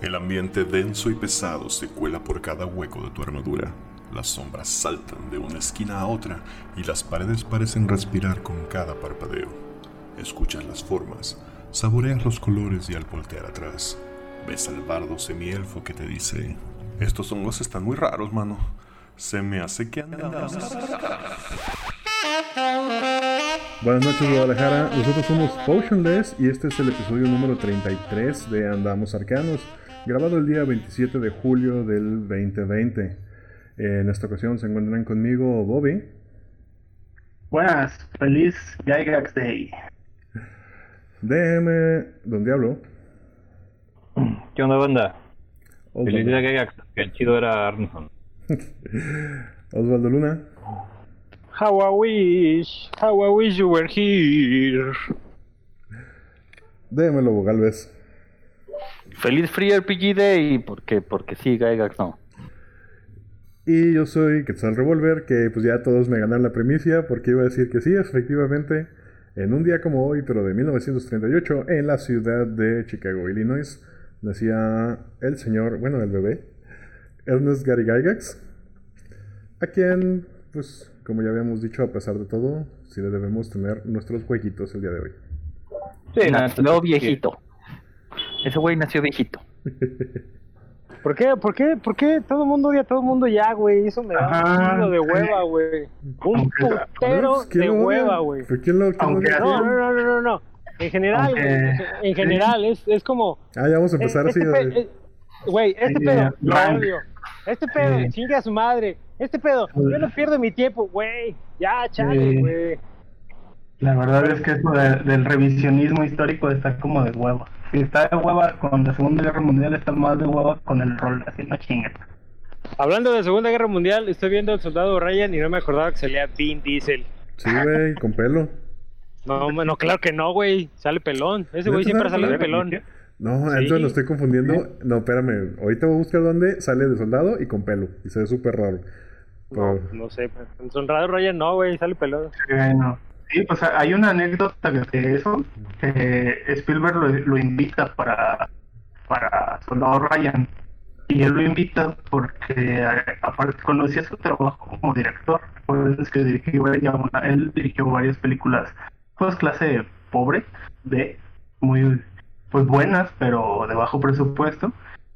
El ambiente denso y pesado se cuela por cada hueco de tu armadura. Las sombras saltan de una esquina a otra y las paredes parecen respirar con cada parpadeo. Escuchas las formas, saboreas los colores y al voltear atrás, ves al bardo semielfo que te dice: Estos hongos están muy raros, mano. Se me hace que andamos. Buenas noches Guadalajara, nosotros somos Potionless y este es el episodio número 33 de Andamos Arcanos, grabado el día 27 de julio del 2020. En esta ocasión se encuentran conmigo Bobby. Buenas, feliz Gygax Day. DM Don Diablo. ¿Qué onda, banda? Osvaldo, Feliz día Gygax, que el chido era Arneson. Osvaldo Luna. How I wish, how I wish you were here. DM Lobo Galvez. Feliz Free RPG Day, porque, porque sí, Gygax no. Y yo soy Quetzal Revolver, que pues ya todos me ganaron la primicia porque iba a decir que sí, efectivamente, en un día como hoy, pero de 1938, en la ciudad de Chicago, Illinois, nacía el señor, bueno, el bebé, Ernest Gary Gygax, a quien, pues, como ya habíamos dicho, a pesar de todo, sí le debemos tener nuestros jueguitos el día de hoy. Sí, Nació viejito. Ese güey nació viejito. ¿Por qué? ¿Por qué? ¿Por qué todo el mundo odia a todo el mundo ya, güey? Eso me da Ajá, un de hueva, güey. Un putero Pues, ¿quién de hueva, güey. No, no, no, no, no, no. En general, güey. En general, es, es como... Ah, ya vamos a empezar así. este Güey, este pedo, odio. Este pedo, chingue a su madre. Este pedo, yo no pierdo mi tiempo, güey. Ya, chale, güey. La verdad es que eso de- del revisionismo histórico está como de hueva. Si está de hueva con la Segunda Guerra Mundial, está más de hueva con el rol, así no chingues. Hablando de Segunda Guerra Mundial, estoy viendo El Soldado Ryan y no me acordaba que salía Vin Diesel. Sí, güey, con pelo. No, no, claro que no, güey. Sale pelón. Ese güey ¿Neta siempre sale de pelón? pelón. No, Sí. entonces lo estoy confundiendo. No, espérame. Ahorita voy a buscar dónde sale de soldado y con pelo. Y se ve súper raro. No, Pero- no sé. pues, En Soldado Ryan no, güey. Sale pelón. Bueno, sí, pues hay una anécdota de eso, que Spielberg lo, lo invita para, para Soldado Ryan. Y él lo invita porque eh, aparte conocía su trabajo como director. Pues es que dirigió, varias- él dirigió varias películas, pues clase pobre, de muy pues buenas, pero de bajo presupuesto.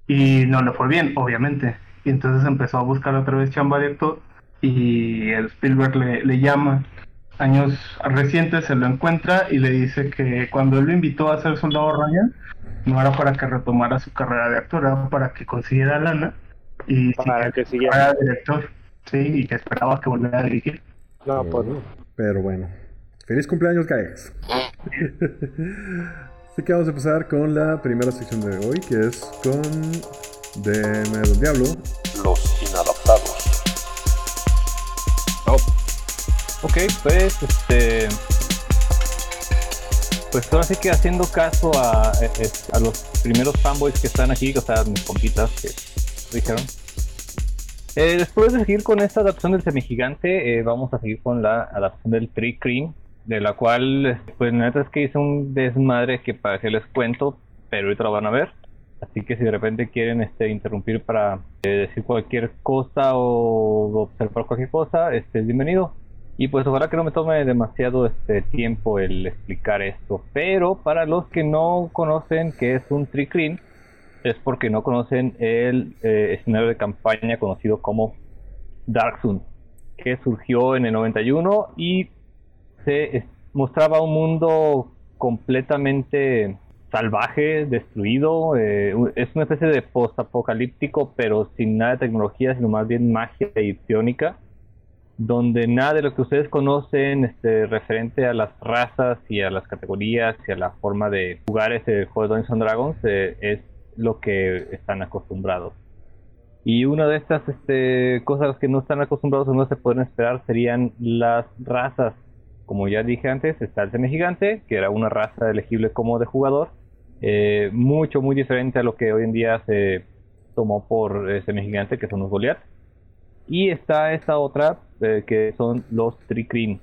Y no le fue bien, obviamente. Y entonces empezó a buscar otra vez chamba de actor y el Spielberg le, le llama años recientes se lo encuentra y le dice que cuando él lo invitó a ser soldado Ryan no era para que retomara su carrera de actor era para que consiguiera lana y Para sí, que siguiera. director sí y que esperaba que volviera a dirigir No, pues no. Pero bueno. Feliz cumpleaños, Gags. Así que vamos a empezar con la primera sección de hoy, que es con DM Don Diablo. Los inadaptados. Ok, pues, este. Pues ahora sí que haciendo caso a, eh, eh, a los primeros fanboys que están aquí, o sea, mis compitas que dijeron. Eh, después de seguir con esta adaptación del semigigante, eh, vamos a seguir con la adaptación del Tree Cream, de la cual, pues neta es que hice un desmadre que para que les cuento, pero ahorita lo van a ver. Así que si de repente quieren este, interrumpir para eh, decir cualquier cosa o observar cualquier cosa, este, es bienvenido. Y pues ojalá que no me tome demasiado este tiempo el explicar esto. Pero para los que no conocen qué es un tricrin, es porque no conocen el eh, escenario de campaña conocido como Dark Sun, que surgió en el 91 y se mostraba un mundo completamente salvaje, destruido. eh, es una especie de post-apocalíptico, pero sin nada de tecnología, sino más bien magia y psiónica donde nada de lo que ustedes conocen este, referente a las razas y a las categorías y a la forma de jugar ese juego de Dungeons Dragons eh, es lo que están acostumbrados. Y una de estas este, cosas que no están acostumbrados o no se pueden esperar serían las razas. Como ya dije antes, está el semigigante, que era una raza elegible como de jugador, eh, mucho, muy diferente a lo que hoy en día se tomó por eh, semigigante, que son los Goliath. Y está esta otra, eh, que son los Tricrin,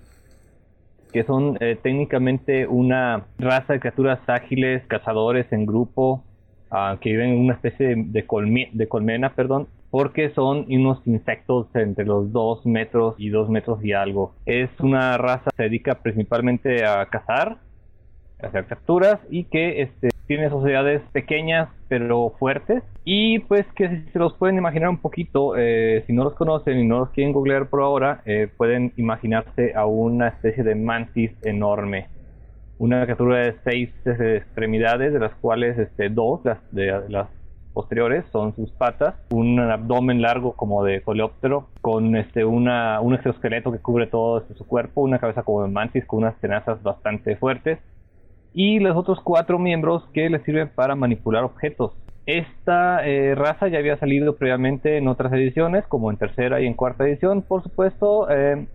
que son eh, técnicamente una raza de criaturas ágiles, cazadores en grupo, ah, que viven en una especie de, de colmena, perdón, porque son unos insectos entre los 2 metros y 2 metros y algo. Es una raza que se dedica principalmente a cazar, a hacer capturas y que este, tiene sociedades pequeñas pero fuertes. Y pues que si se los pueden imaginar un poquito, eh, si no los conocen y no los quieren googlear por ahora, eh, pueden imaginarse a una especie de mantis enorme. Una criatura de seis extremidades, de las cuales este, dos, las, de, las posteriores son sus patas, un abdomen largo como de coleóptero, con este un exoesqueleto que cubre todo este, su cuerpo, una cabeza como de mantis con unas tenazas bastante fuertes y los otros cuatro miembros que le sirven para manipular objetos. Esta eh, raza ya había salido previamente en otras ediciones, como en tercera y en cuarta edición, por supuesto, eh,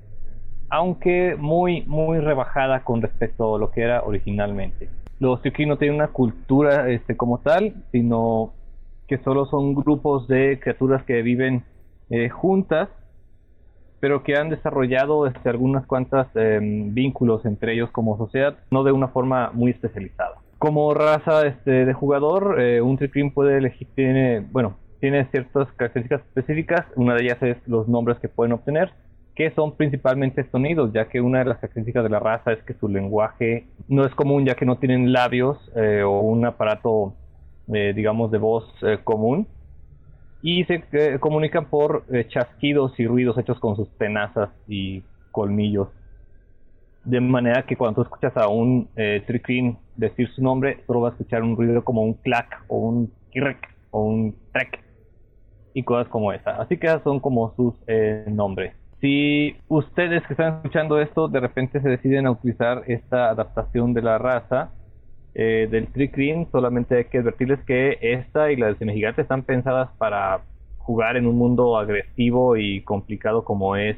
aunque muy, muy rebajada con respecto a lo que era originalmente. Los Yuki no tienen una cultura este, como tal, sino que solo son grupos de criaturas que viven eh, juntas, pero que han desarrollado este, algunas cuantas em, vínculos entre ellos como sociedad, no de una forma muy especializada. Como raza este, de jugador, eh, un Tricrim puede elegir, tiene, bueno, tiene ciertas características específicas, una de ellas es los nombres que pueden obtener, que son principalmente sonidos, ya que una de las características de la raza es que su lenguaje no es común, ya que no tienen labios eh, o un aparato eh, digamos, de voz eh, común. Y se eh, comunican por chasquidos y ruidos hechos con sus tenazas y colmillos. De manera que cuando tú escuchas a un eh, decir su nombre, solo vas a escuchar un ruido como un clac o un kirrek o un trek y cosas como esa. Así que son como sus nombres. Si ustedes que están escuchando esto de repente se deciden a utilizar esta adaptación de la raza, eh, del Trick solamente hay que advertirles que esta y la del Semigigante están pensadas para jugar en un mundo agresivo y complicado como es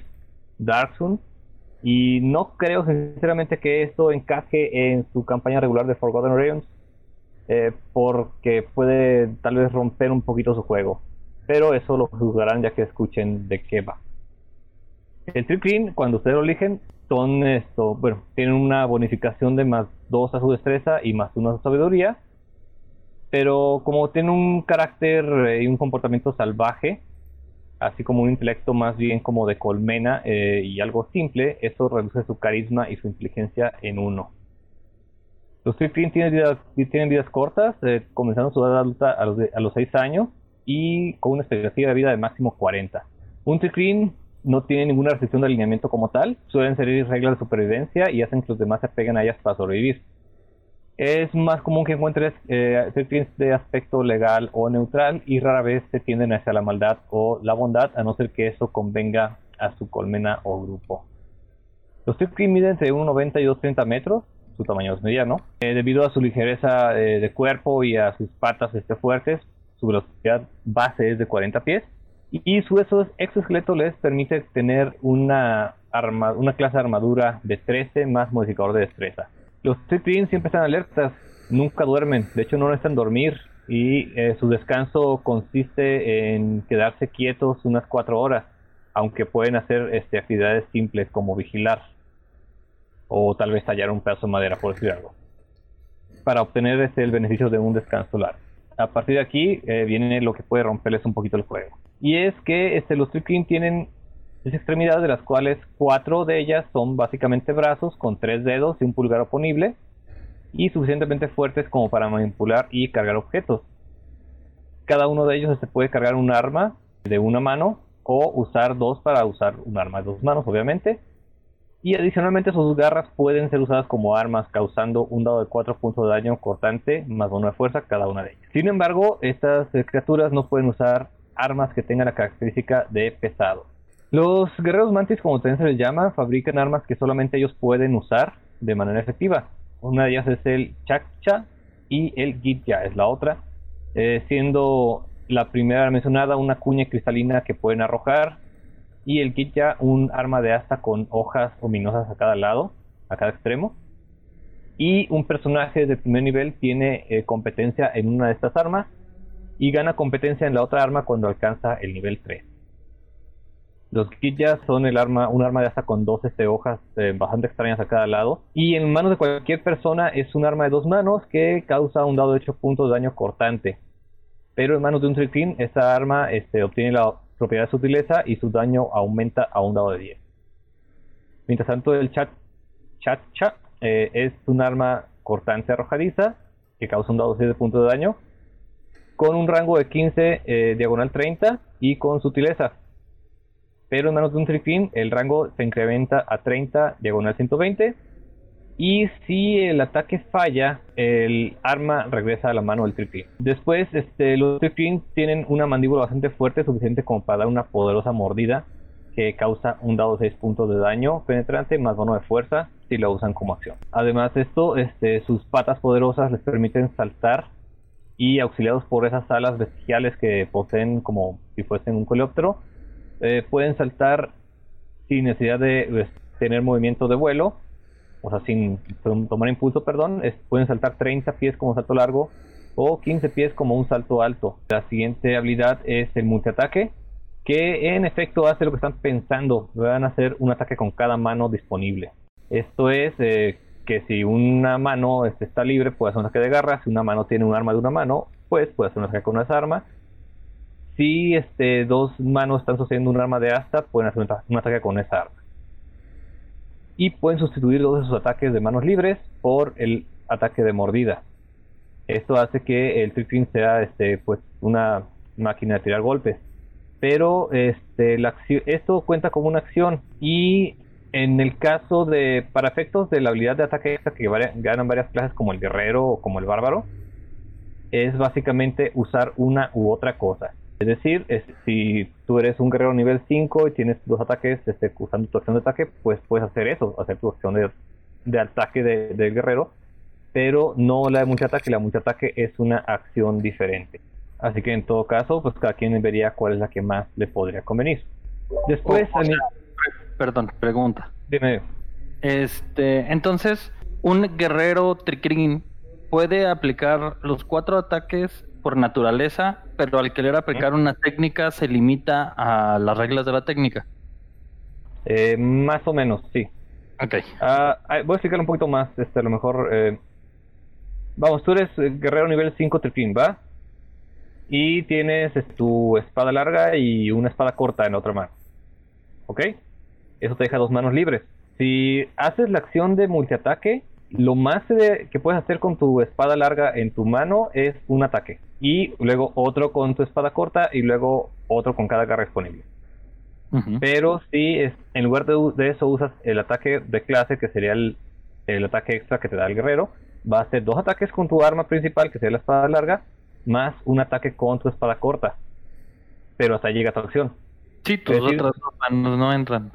Darksun. Y no creo sinceramente que esto encaje en su campaña regular de Forgotten Realms. Eh, porque puede tal vez romper un poquito su juego. Pero eso lo juzgarán ya que escuchen de qué va. El Trick cuando ustedes lo eligen, son esto, bueno, tienen una bonificación de más 2 a su destreza y más 1 a su sabiduría. Pero como tienen un carácter eh, y un comportamiento salvaje, así como un intelecto más bien como de colmena eh, y algo simple, eso reduce su carisma y su inteligencia en 1. Los Tricklin tienen vidas, tienen vidas cortas, eh, comenzando su edad adulta a los, los 6 años y con una expectativa de vida de máximo 40. Un Tricklin no tiene ninguna restricción de alineamiento como tal, suelen seguir reglas de supervivencia y hacen que los demás se peguen a ellas para sobrevivir. Es más común que encuentres eh, de aspecto legal o neutral y rara vez se tienden hacia la maldad o la bondad, a no ser que eso convenga a su colmena o grupo. Los Tricklins miden entre 1,90 y 2,30 metros, su tamaño es mediano, eh, debido a su ligereza eh, de cuerpo y a sus patas este, fuertes, su velocidad base es de 40 pies y su exoesqueleto les permite tener una, una clase de armadura de 13 más modificador de destreza. Los Trick siempre están alertas, nunca duermen, de hecho no necesitan dormir y eh, su descanso consiste en quedarse quietos unas 4 horas, aunque pueden hacer este, actividades simples como vigilar o tal vez tallar un pedazo de madera, por decir algo, para obtener este, el beneficio de un descanso largo. A partir de aquí eh, viene lo que puede romperles un poquito el juego. Y es que este, los Trick tienen tres extremidades, de las cuales cuatro de ellas son básicamente brazos con tres dedos y un pulgar oponible, y suficientemente fuertes como para manipular y cargar objetos. Cada uno de ellos se este, puede cargar un arma de una mano o usar dos para usar un arma de dos manos, obviamente. Y adicionalmente sus garras pueden ser usadas como armas, causando un dado de 4 puntos de daño cortante más uno de fuerza cada una de ellas. Sin embargo, estas criaturas no pueden usar armas que tengan la característica de pesado. Los guerreros mantis, como también se les llama, fabrican armas que solamente ellos pueden usar de manera efectiva. Una de ellas es el Chakcha y el Gitya es la otra, eh, siendo la primera mencionada una cuña cristalina que pueden arrojar y el Gitya un arma de asta con hojas ominosas a cada lado, a cada extremo. Y un personaje de primer nivel tiene eh, competencia en una de estas armas y gana competencia en la otra arma cuando alcanza el nivel 3. Los Gitya son el arma, un arma de hasta con dos este, hojas eh, bastante extrañas a cada lado. Y en manos de cualquier persona es un arma de dos manos que causa un dado de 8 puntos de daño cortante. Pero en manos de un Trickin, esa arma este, obtiene la propiedad de sutileza y su daño aumenta a un dado de 10. Mientras tanto, el chat, chat eh, es un arma cortante arrojadiza que causa un dado de 7 puntos de daño con un rango de 15 eh, diagonal 30 y con sutileza. Pero en manos de un Trickin, el rango se incrementa a 30 diagonal 120 y si el ataque falla, el arma regresa a la mano del Tripin. Después, este, los Tripin tienen una mandíbula bastante fuerte, suficiente como para dar una poderosa mordida que causa un dado de 6 puntos de daño penetrante más bono de fuerza si lo usan como acción. Además de esto, este, sus patas poderosas les permiten saltar y auxiliados por esas alas bestiales que poseen como si fuesen un coleóptero, eh, pueden saltar sin necesidad de pues, tener movimiento de vuelo o sea, sin tomar impulso, perdón, pueden saltar 30 pies como salto largo o 15 pies como un salto alto. La siguiente habilidad es el multiataque, que en efecto hace lo que están pensando, van a hacer un ataque con cada mano disponible. Esto es eh, que si una mano este, está libre, puede hacer un ataque de garra, si una mano tiene un arma de una mano, pues puede hacer un ataque con esa arma. Si este, dos manos están sosteniendo un arma de asta, pueden hacer un ataque con esa arma y pueden sustituir dos de sus ataques de manos libres por el ataque de mordida. Esto hace que el Trickin sea este, pues, una máquina de tirar golpes. Pero este, la esto cuenta como una acción y en el caso de, para efectos de la habilidad de ataque extra que ganan varias clases como el guerrero o como el bárbaro, es básicamente usar una u otra cosa. Es decir, si tú eres un guerrero nivel 5 y tienes dos ataques este, usando tu acción de ataque, pues puedes hacer eso, hacer tu acción de, ataque del guerrero, pero no la de mucho ataque, la de mucho ataque es una acción diferente. Así que en todo caso, pues cada quien vería cuál es la que más le podría convenir. Después, perdón, pregunta. Dime. Este, entonces, un guerrero tricrin puede aplicar los cuatro ataques por naturaleza, pero al querer aplicar una técnica se limita a las reglas de la técnica. Eh, más o menos, sí. Ok. Ah, ah, voy a explicar un poquito más, este, a lo mejor... Eh, vamos, tú eres eh, guerrero nivel 5 tripín, ¿va? Y tienes tu espada larga y una espada corta en otra mano. ¿Ok? Eso te deja dos manos libres. Si haces la acción de multiataque, lo más que puedes hacer con tu espada larga en tu mano es un ataque. Y luego otro con tu espada corta y luego otro con cada garra disponible. Pero si es, en lugar de, eso usas el ataque de clase, que sería el, ataque extra que te da el guerrero, va a ser dos ataques con tu arma principal, que sería la espada larga, más un ataque con tu espada corta. Pero hasta ahí llega tu acción. Sí, tus otras manos no entran.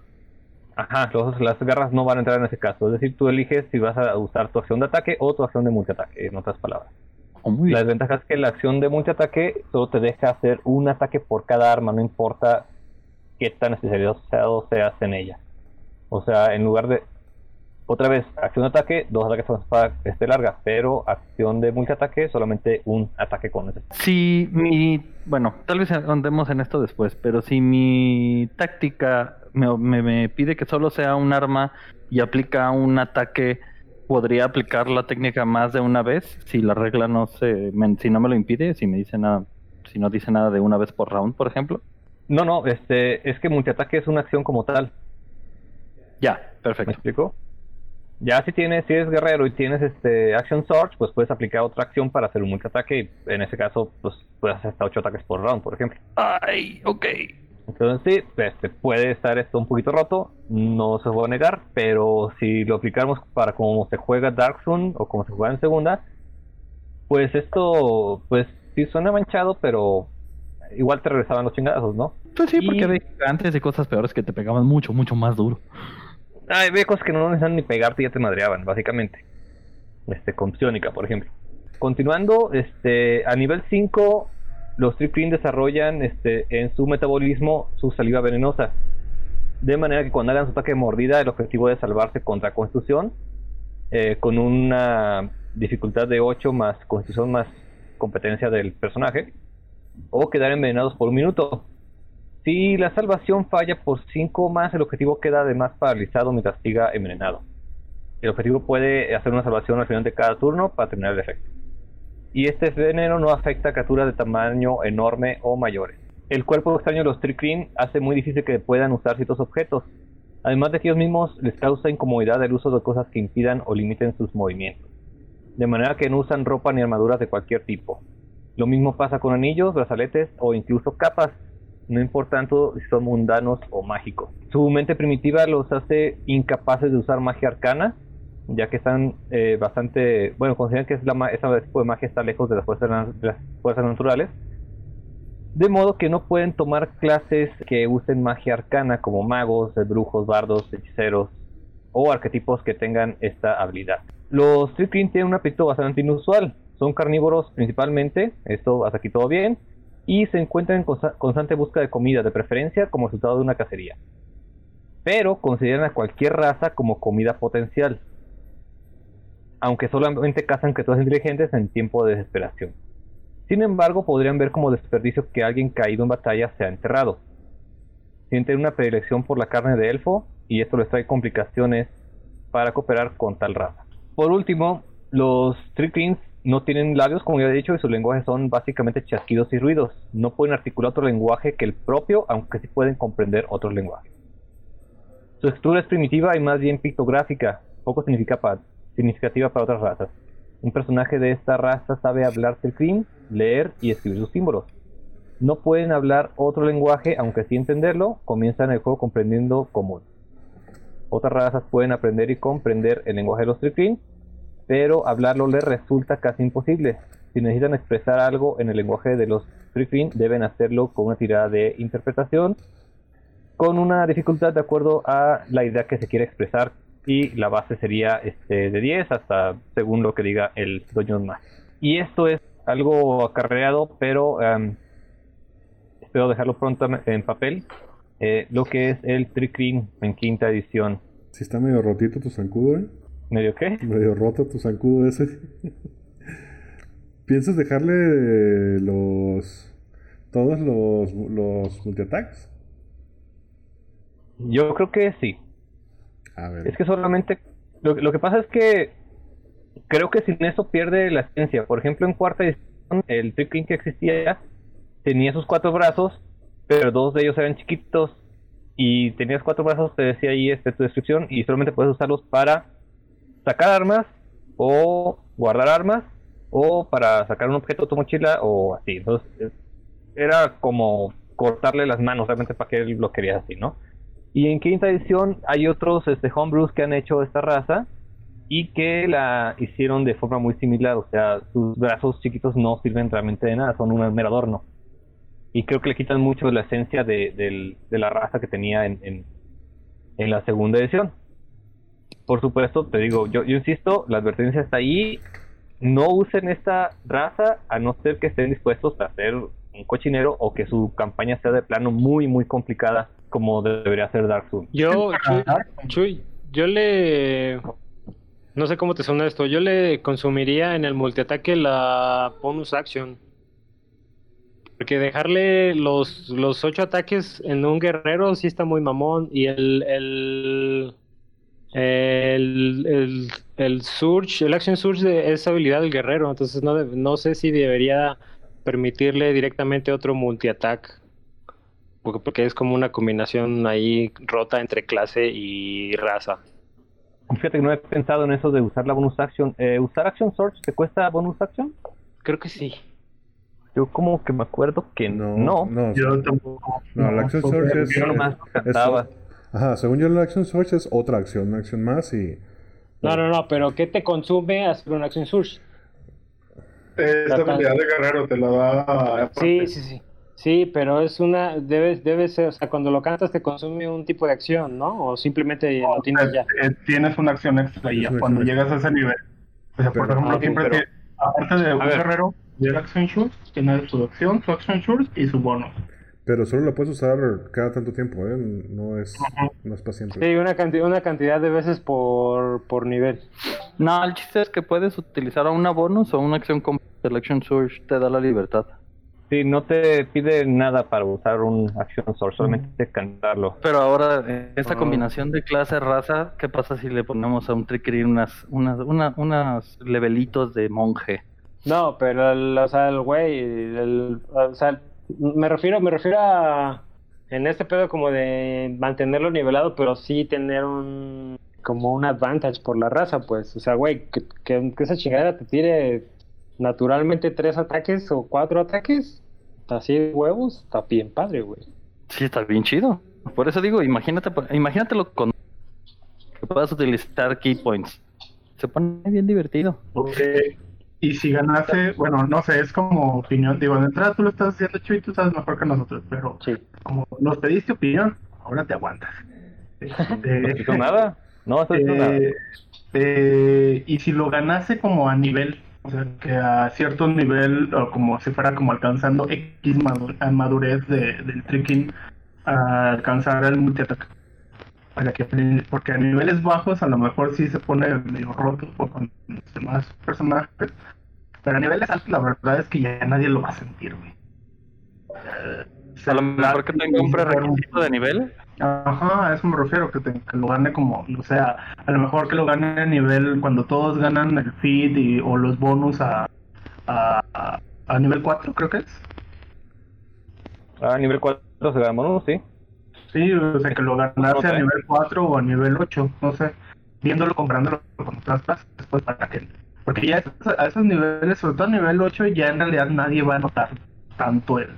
Ajá, las garras no van a entrar en ese caso. Es decir, tú eliges si vas a usar tu acción de ataque o tu acción de multiataque, en otras palabras. Oh, la desventaja es que la acción de multiataque solo te deja hacer un ataque por cada arma, no importa qué tan especializado seas en ella. O sea, en lugar de otra vez, acción de ataque, dos ataques con espada este larga, pero acción de multiataque, solamente un ataque con ese. Si mi, bueno, tal vez andemos en esto después, pero si mi táctica me, me, pide que solo sea un arma y aplica un ataque, podría aplicar la técnica más de una vez si la regla no se, si no me lo impide, si me dice nada, si no dice nada de una vez por round, por ejemplo. No, no, este, es que multiataque es una acción como tal. Ya, perfecto. ¿Me explico? Ya si tienes, si eres guerrero y tienes este Action Surge, pues puedes aplicar otra acción para hacer un multiataque y en ese caso, pues puedes hacer hasta 8 ataques por round, por ejemplo. Ay, ok. Entonces sí, este, puede estar esto un poquito roto, no se puede negar, pero si lo aplicamos para cómo se juega Dark Zone o como se juega en segunda, pues esto, pues sí suena manchado, pero igual te regresaban los chingados, ¿no? Pues sí, porque antes de cosas peores que te pegaban mucho, mucho más duro. Hay ve cosas que no necesitan ni pegarte y ya te madreaban, básicamente. Este, con Psionica, por ejemplo. Continuando, este, a nivel 5, los Tripin desarrollan este, en su metabolismo su saliva venenosa. De manera que cuando hagan su ataque de mordida, el objetivo es salvarse contra constitución. Eh, con una dificultad de 8 más constitución más competencia del personaje. O quedar envenenados por un minuto. Si la salvación falla por 5 más, el objetivo queda además paralizado mientras siga envenenado. El objetivo puede hacer una salvación al final de cada turno para terminar el efecto. y este veneno no afecta a criaturas de tamaño enorme o mayores. El cuerpo extraño de los Trickling hace muy difícil que puedan usar ciertos objetos, además de que ellos mismos les causa incomodidad el uso de cosas que impidan o limiten sus movimientos, de manera que no usan ropa ni armaduras de cualquier tipo. Lo mismo pasa con anillos, brazaletes o incluso capas, no importa tanto si son mundanos o mágicos. Su mente primitiva los hace incapaces de usar magia arcana, ya que están eh, bastante, bueno, consideran que es la, ese tipo de magia está lejos de las, fuerzas, naturales, de modo que no pueden tomar clases que usen magia arcana como magos, brujos, bardos, hechiceros o arquetipos que tengan esta habilidad. Los Trickling tienen un apetito bastante inusual, son carnívoros principalmente, esto hasta aquí todo bien, y se encuentran en constante búsqueda de comida, de preferencia como resultado de una cacería. Pero consideran a cualquier raza como comida potencial, aunque solamente cazan criaturas inteligentes en tiempo de desesperación. Sin embargo, podrían ver como desperdicio que alguien caído en batalla sea enterrado. Sienten una predilección por la carne de elfo y esto les trae complicaciones para cooperar con tal raza. Por último, los Tricklings no tienen labios, como ya he dicho, y su lenguaje son básicamente chasquidos y ruidos. No pueden articular otro lenguaje que el propio, aunque sí pueden comprender otros lenguajes. Su escritura es primitiva y más bien pictográfica, poco significativa para otras razas. Un personaje de esta raza sabe hablar Trickling, leer y escribir sus símbolos. No pueden hablar otro lenguaje, aunque sí entenderlo, comienzan el juego comprendiendo común. Otras razas pueden aprender y comprender el lenguaje de los Trickling, pero hablarlo les resulta casi imposible. Si necesitan expresar algo en el lenguaje de los Trickling, deben hacerlo con una tirada de interpretación, con una dificultad de acuerdo a la idea que se quiere expresar, y la base sería este, de 10 hasta según lo que diga el Dungeon más. Y esto es algo acarreado, pero em, espero dejarlo pronto en papel. Eh, lo que es el Trickling en quinta edición. Si está medio rotito tu zancudo, ¿eh? ¿Medio qué? Medio roto tu zancudo ese. ¿Piensas dejarle los. todos los, los multiataques? Yo creo que sí. A ver. Es que solamente. Lo, lo que pasa es que. Creo que sin eso pierde la esencia. Por ejemplo, en cuarta edición, el Trickling que existía tenía sus cuatro brazos, pero dos de ellos eran chiquitos. Y tenías cuatro brazos, te decía ahí este, tu descripción, y solamente puedes usarlos para sacar armas o guardar armas o para sacar un objeto de tu mochila o así. Entonces era como cortarle las manos realmente para que él lo quería así, ¿no? Y en quinta edición hay otros este, homebrews que han hecho esta raza y que la hicieron de forma muy similar, o sea, sus brazos chiquitos no sirven realmente de nada, son un mero adorno. Y creo que le quitan mucho de la esencia de, la raza que tenía en, en la segunda edición por supuesto, te digo, yo, yo insisto, la advertencia está ahí. No usen esta raza a no ser que estén dispuestos a hacer un cochinero o que su campaña sea de plano muy, muy complicada como debería ser Dark Souls. Yo, Chuy, yo le... No sé cómo te suena esto. Yo le consumiría en el multiataque la bonus action. Porque dejarle los, los ocho ataques en un guerrero sí está muy mamón. Y el, el el, el, el Surge, el Action Surge es habilidad del guerrero, entonces no, no sé si debería permitirle directamente otro multi-attack. Porque, porque es como una combinación ahí rota entre clase y raza. Fíjate que no he pensado en eso de usar la bonus action. Eh, ¿Usar Action Surge te cuesta bonus action? Creo que sí. Yo como que me acuerdo que no. No, Yo tampoco. No, la Action Surge es, Yo nomás cantaba. Ajá, según yo la Action Surge es otra acción, una acción más y... No, no, no, pero ¿qué te consume hacer una Action Surge? Esta habilidad de guerrero te la da. Sí, sí, sí. Sí, pero es una, debes, debes, o sea, cuando lo cantas te consume un tipo de acción, ¿no? O simplemente lo tienes ya. Eh, tienes una acción extra ya cuando llegas a ese nivel. O sea, por Pero- ejemplo, ok, siempre pero- aparte de un ver. guerrero, de Action Shoot, tiene su acción, su Action Shoot y su bonus. Pero solo la puedes usar cada tanto tiempo, ¿eh? No es, no es para siempre. Sí, una cantidad, una cantidad de veces por, por nivel. No, el chiste es que puedes utilizar a una bonus o una acción como Selection Surge te da la libertad. Sí, no te pide nada para usar un Action Source, solamente cantarlo. Pero ahora, eh, esta combinación de clase raza, ¿qué pasa si le ponemos a un Trickery unas, unas, una- unas levelitos de monje? No, pero el, o sea, el güey, el, o sea, me refiero, me refiero a en este pedo como de mantenerlo nivelado, pero sí tener un como un advantage por la raza, pues, o sea, güey, que, que, que esa chingadera te tire naturalmente tres ataques o cuatro ataques, así de huevos, está bien padre, güey. Sí, está bien chido. Por eso digo, imagínate, imagínatelo con que puedas utilizar key points. Se pone bien divertido. Ok. Y si ganase, bueno, no sé, es como opinión. Digo, de entrada tú lo estás haciendo, Chuy, tú sabes mejor que nosotros, pero Sí. como nos pediste opinión, ahora te aguantas. Este, No hizo nada. No, eso hizo nada. eh, eh, y si lo ganase como a nivel, o sea, que a cierto nivel, o como si fuera como alcanzando X madurez de, del tricking, a alcanzar el multiataque. Que, porque a niveles bajos a lo mejor sí se pone medio roto con los demás personajes, pero a niveles altos la verdad es que ya nadie lo va a sentir, güey. A lo mejor que tenga un prerequisito de nivel. Ajá, a eso me refiero, que, te- que lo gane como, o sea, a lo mejor que lo gane a nivel cuando todos ganan el feed y, o los bonus a, a, a- a nivel 4, creo que es. Ah, nivel 4 se gana ¿no? sí. Sí, o sea, que lo ganase a nivel 4 o a nivel 8, no sé, viéndolo, comprándolo con otras clases, después para que. Porque ya a esos niveles, sobre todo a nivel 8, ya en realidad nadie va a notar tanto el,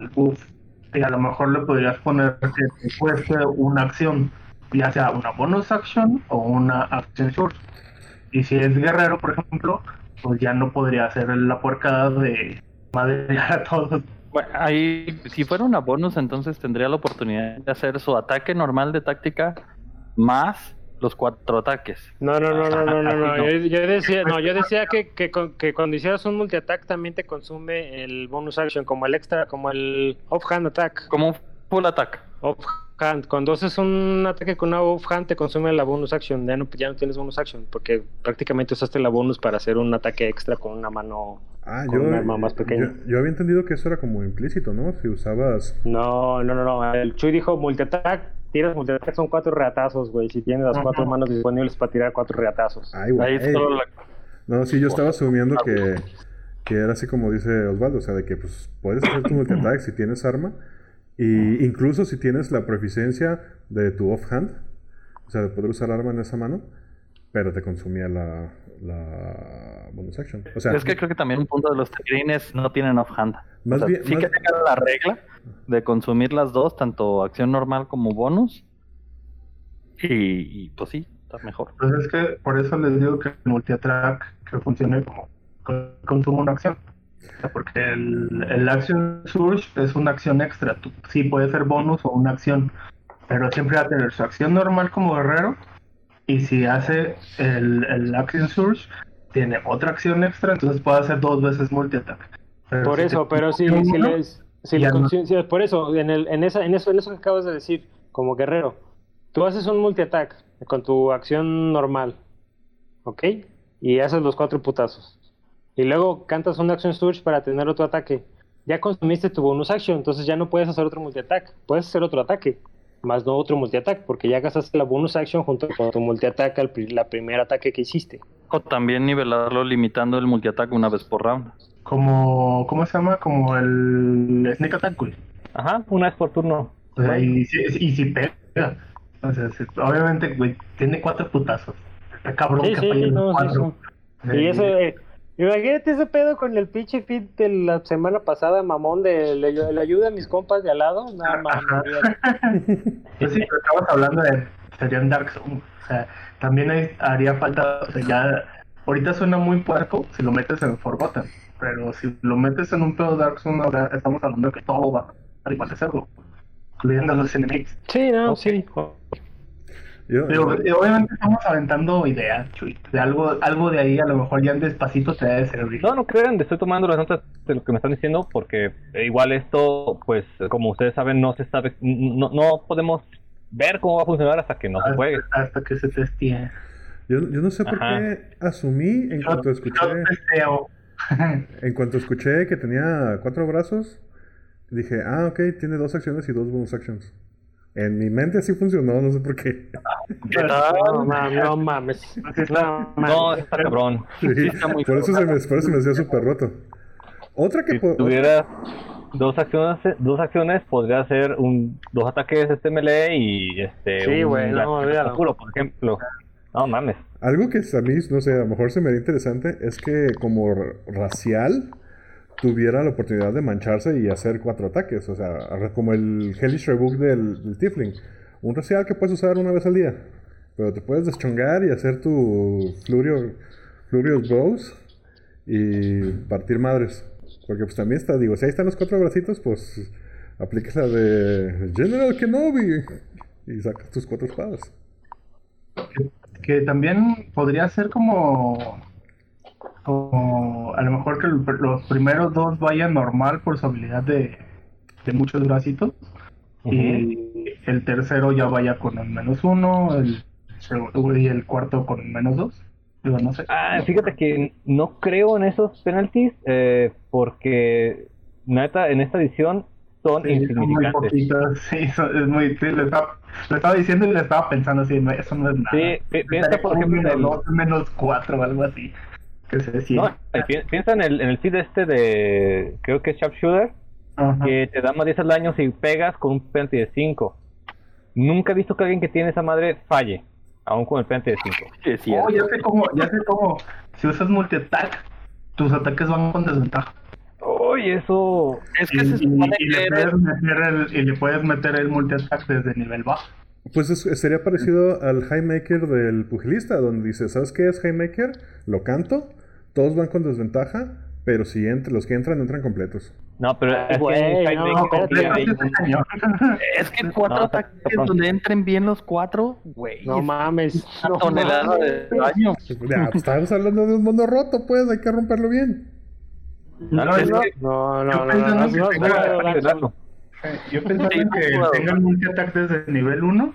el buff. Y a lo mejor le podrías poner que te cueste una acción, ya sea una bonus action o una action short. Y si es guerrero, por ejemplo, pues ya no podría hacer la puercada de madrear a todos. Bueno, ahí, si fuera una bonus, entonces tendría la oportunidad de hacer su ataque normal de táctica más los cuatro ataques. No, no, no, no, no, no, no. Yo, yo decía, no, yo decía que, que, con- que cuando hicieras un multi-attack también te consume el bonus action, como el extra, como el off-hand attack. Como un full attack. Cuando haces un ataque con una off-hand te consume la bonus action. Ya no, ya no tienes bonus action, porque prácticamente usaste la bonus para hacer un ataque extra con una mano. Ah, Con yo, un arma más pequeña. yo, yo había entendido que eso era como implícito, ¿no? Si usabas... No, no, no, no. El Chuy dijo multi-attack. Tiras multi-attack son cuatro reatazos, güey. Si tienes las cuatro manos disponibles para tirar cuatro reatazos. Ay, güey. Ahí la- No, sí, yo estaba asumiendo que, que era así como dice Osvaldo, o sea, de que pues puedes hacer tu multi-attack si tienes arma, y incluso si tienes la proficiencia de tu offhand, o sea, de poder usar arma en esa mano, pero te consumía la, la bonus action. O sea, Es que creo que también un punto de los tegrines no tienen offhand. Más O sea, bien- sí más- que tengan la regla de consumir las dos, tanto acción normal como bonus. Y, y, pues sí, está mejor. Pues es que por eso les digo que el multi-attack que funcione como con- consumo una acción. Porque el, el action surge es una acción extra. Tú, sí puede ser bonus o una acción, pero siempre va a tener su acción normal como guerrero. Y si hace el, el action surge, tiene otra acción extra, entonces puede hacer dos veces multi-attack. Pero Por si eso, pero si, consume si uno, les, si ya le no. consu- si- por eso, en, el, en, esa, en, eso, en eso que acabas de decir, como guerrero, tú haces un multi-attack con tu acción normal, ¿ok? Y haces los cuatro putazos. Y luego cantas un action surge para tener otro ataque. Ya consumiste tu bonus action, entonces ya no puedes hacer otro multi-attack. Puedes hacer otro ataque, más no otro multi-attack, porque ya gastaste la bonus action junto con tu multi-attack al pri- la primer ataque que hiciste. O también nivelarlo limitando el multiataque una vez por round. como, ¿cómo se llama? Como el sneak attack, güey. Ajá, una vez por turno. O sea, y, si, y si pega. O sea, si- obviamente, güey, tiene cuatro putazos. Está cabrón Sí, que sí, no, sí, cuatro. sí. Y Eh, eso, eh, imagínate ese pedo con el pinche feed de la semana pasada, mamón, de le, le ayuda a mis compas de al lado. Nada más. Pues sí, pero estamos hablando de. Sería un Dark Souls. O sea, también hay- haría falta. O sea, ya. Ahorita suena muy puerco si lo metes en Forgotten. Pero si lo metes en un pedo Dark Souls, ahora estamos hablando de que todo va a igual de cerdo. Incluyendo a los enemigos. Sí, no, sí. Yo- Pero eh, obviamente estamos aventando ideas, Chuy. De algo, algo de ahí a lo mejor ya en despacito te debe servir. No, no crean, estoy tomando las notas de lo que me están diciendo porque eh, igual esto, pues como ustedes saben, no se sabe, no, no podemos ver cómo va a funcionar hasta que no se juegue. hasta, que se testee. yo, yo no sé por Ajá. qué asumí en Yo, cuanto yo escuché... testeo. En cuanto escuché que tenía cuatro brazos, dije, ah, ok, tiene dos acciones y dos bonus actions. En mi mente sí funcionó, no sé por qué. ¿Qué tal? No, ma- no mames. No, No, mames. está cabrón. Sí, está muy por, eso se me, por eso me hacía súper roto. Otra que Si tuvieras dos acciones, dos acciones podría hacer un, dos ataques este melee y este Sí, güey, no, oscuro, por ejemplo. No mames. Algo que a mí, no sé, a lo mejor se me haría interesante es que como racial tuviera la oportunidad de mancharse y hacer cuatro ataques. O sea, como el Hellish Rebook del, Tifling. Un racial que puedes usar una vez al día. Pero te puedes deschongar y hacer tu Flurio, Flurious Bows y partir madres. Porque pues también está, digo, si ahí están los cuatro bracitos, pues aplicas la de General Kenobi y sacas tus cuatro espadas. Que también podría ser como. A lo mejor que los primeros dos vayan normal por su habilidad de, de muchos bracitos. Y el tercero ya vaya con el menos uno, el y el cuarto con el menos dos. Digo, no sé. Ah, fíjate que no creo en esos penalties eh, porque neta en esta edición son Sí, muy insignificantes. poquitos, sí, son- es muy, sí, le, estaba, diciendo y le estaba pensando así, no, eso no es nada. Sí, piensa, por Un ejemplo, en menos el- menos cuatro o algo así. Que se decía. No, eh, pi- piensa en el, en el feed este de creo que es Sharpshooter Ajá. que te da más 10 al daño si pegas con un penalty de 5. Nunca he visto que alguien que tiene esa madre falle, aún con el penalty de 5. Sí, es cierto. Oh, ya sé cómo, ya sé cómo. Si usas multi-attack, tus ataques van con desventaja. Uy, eso. Es Y, que se y- supone y que le eres... puedes meter el, y le puedes meter el multi-attack desde nivel bajo. Pues es- sería parecido al Highmaker del pugilista, donde dice, ¿sabes qué es Highmaker? Lo canto, todos van con desventaja, pero si entre, los que entran, entran completos. No, pero es que güey, no. Es que cuatro No, ataques donde entren bien los cuatro, güey. No es mames. una no tonelada mames. de daño. Ya, pues, estamos hablando de un mundo roto, pues, hay que romperlo bien. No, No, es no, que- No, no, Yo no. Yo pensaba que tengan multi-attack desde nivel 1,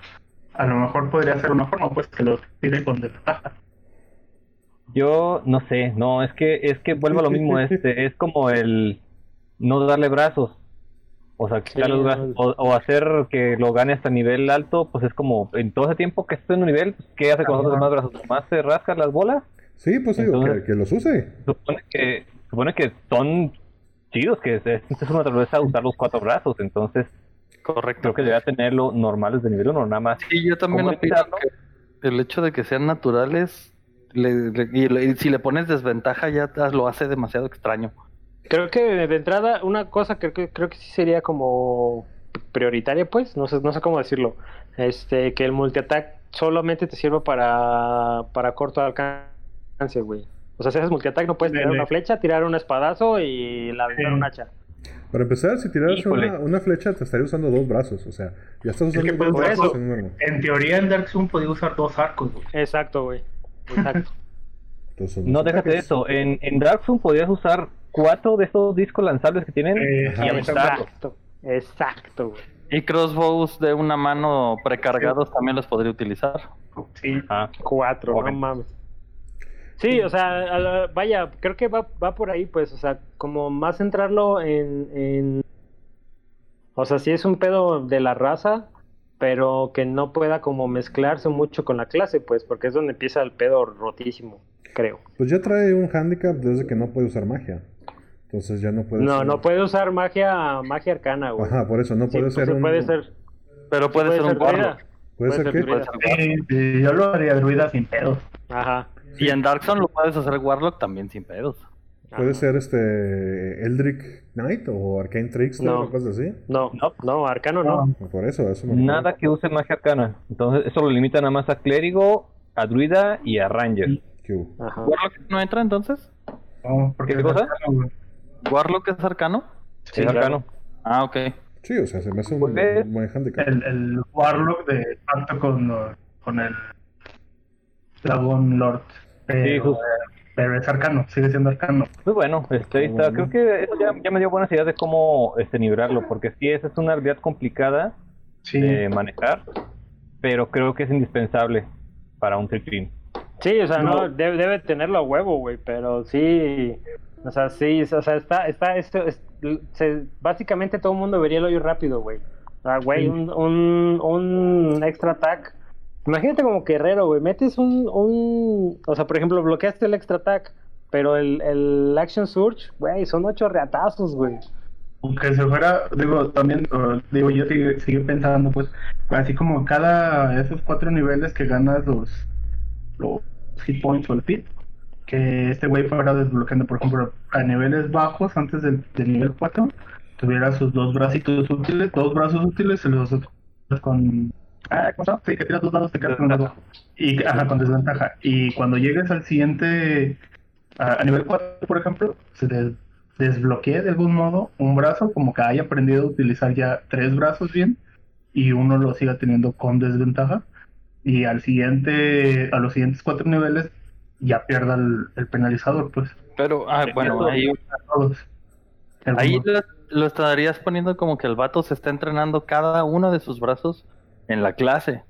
a lo mejor podría ser una forma, pues que lo tire con desventaja. Yo no sé, no, es que es que vuelvo a lo mismo, este, es como el no darle brazos. O sea, quitar Sí, los no. brazos, o, o hacer que lo gane hasta nivel alto, pues es como en todo ese tiempo que esté en un nivel, pues, ¿qué hace con los demás brazos? ¿Más se rasca las bolas? Sí, pues digo, Entonces- que, que los use. supone que supone que son chidos, que es, es su naturaleza usar los cuatro brazos, entonces Correcto. creo que debería tenerlo normal desde nivel 1, nada más. Sí, yo también ¿Cómo opino que el hecho de que sean naturales, le- le- y, le- y si le pones desventaja ya te- lo hace demasiado extraño. Creo que de entrada, una cosa que creo, creo que sí sería como prioritaria, pues, no sé, no sé cómo decirlo. Este, que el multi-attack solamente te sirva para, para corto alcance, güey. O sea, si haces multi-attack no puedes tirar una flecha, tirar un espadazo y lanzar Sí. un hacha. Para empezar, si tiraras una, una flecha, te estaría usando dos brazos. O sea, ya estás usando que dos por brazos eso- en un arma. En teoría, en Dark Souls podía usar dos arcos, güey. Exacto, güey. Exacto. Entonces, No déjate de eso, en, en Dark Souls podrías usar cuatro de estos discos lanzables que tienen Ajá. y aventarlos. Exacto. Exacto, güey. Y crossbows de una mano precargados también los podría utilizar. Sí. Ah, Cuatro, Ok. no mames. Sí, o sea, la- vaya, creo que va, va por ahí, pues, o sea, como más centrarlo en, en... O sea, sí es un pedo de la raza, pero que no pueda como mezclarse mucho con la clase, pues, porque es donde empieza el pedo rotísimo, creo. Pues ya trae un handicap desde que no puede usar magia. Entonces ya no puede No, ser- no puede usar magia, magia arcana, güey. Ajá, por eso no Sí, puede pues, ser un. puede ser, Pero puede, ser un druida. warlock. ¿Puede ser qué? Sí, sí, yo lo haría druida sin pedos. Ajá. Y en Dark Zone lo puedes hacer warlock también sin pedos. Puede ajá. ser este. Eldrick Knight o Arcane Trickster No. o cosas así. No, No. no, arcano no. Por eso, eso me. Nada que use magia arcana. Entonces, eso lo limita nada más a clérigo, a druida y a ranger. Ajá. ¿Warlock no entra entonces? No, porque ¿Qué es cosa? arcano. ¿Warlock es arcano? Sí, es claro. arcano. Ah, ok. Sí, o sea, se me hace un, Pues- un buen handicap. El, el Warlock de pacto con, con el Dragon Lord. Pero, Sí, justo. eh, pero es arcano, sigue siendo arcano. Muy bueno, este, ahí está. creo que eso ya, ya me dio buenas ideas de cómo este, nivelarlo, porque sí, esa es una habilidad complicada Sí. de manejar, pero creo que es indispensable para un tripin. Sí, o sea, no, No. debe, debe tenerlo a huevo, güey, pero sí, o sea, sí, o sea, está, está, esto, es- se- básicamente todo el mundo vería el hoyo rápido, güey. Ah, güey, un, un, un extra attack. Imagínate como guerrero, güey. Metes un, un. O sea, por ejemplo, bloqueaste el extra attack. Pero el, el Action Surge, güey, son ocho reatazos, güey. Aunque se fuera, digo, también, digo, yo sigo, sigo pensando, pues, así como cada esos cuatro niveles que ganas los, los hit points o el fit, que este güey fuera desbloqueando, por ejemplo, a niveles bajos, antes del, del nivel 4, tuviera sus dos bracitos útiles, dos brazos útiles, y los con. Ah, ¿cómo? Sí, que tiras dos lados, te quedas con un lado. Y, ajá, con desventaja. Y cuando llegues al siguiente, a, a nivel 4, por ejemplo, se des- desbloquee de algún modo un brazo, como que haya aprendido a utilizar ya tres brazos bien, y uno lo siga teniendo con desventaja. Y al siguiente, a los siguientes cuatro niveles, ya pierda el, el penalizador, pues. Pero, ah, bueno, ahí, A todos. Ahí lo, lo estarías poniendo como que el vato se está entrenando cada uno de sus brazos en la clase.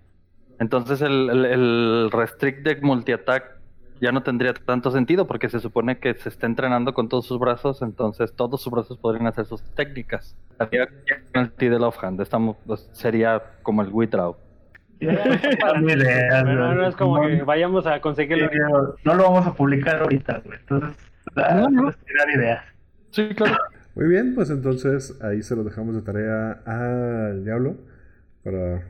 Entonces el, el, el restricted multi-attack ya no tendría tanto sentido porque se supone que se está entrenando con todos sus brazos, entonces todos sus brazos podrían hacer sus técnicas. Haría el T del offhand, estamos, pues, sería como el withdraw. Güey. no es como No, que vayamos a conseguirlo. sí, no, no lo vamos a publicar ahorita, güey. Entonces, No, no. tirar ideas. Sí, claro. Muy bien, pues entonces ahí se lo dejamos de tarea al Diablo para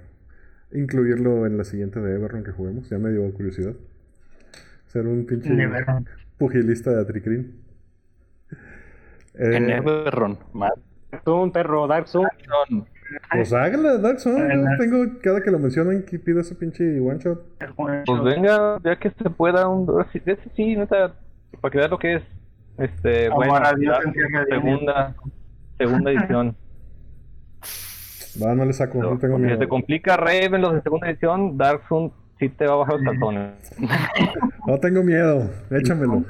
incluirlo en la siguiente de Everron que juguemos. Ya me dio curiosidad. Ser un pinche pugilista de Atricrin. En Eh. Tú, un perro, Dark Souls. pues hágala, Dark Souls. Tengo cada que lo mencionan que pide ese pinche one shot. Pues venga, ya que se pueda, un, sí, ese sí, neta, para que veas lo que es. Este, bueno, en segunda, segunda edición. Va, no le saco, no tengo miedo. se complica Raven los de segunda edición, Dark Souls sí te va a bajar los calzones. No tengo miedo, échamelo.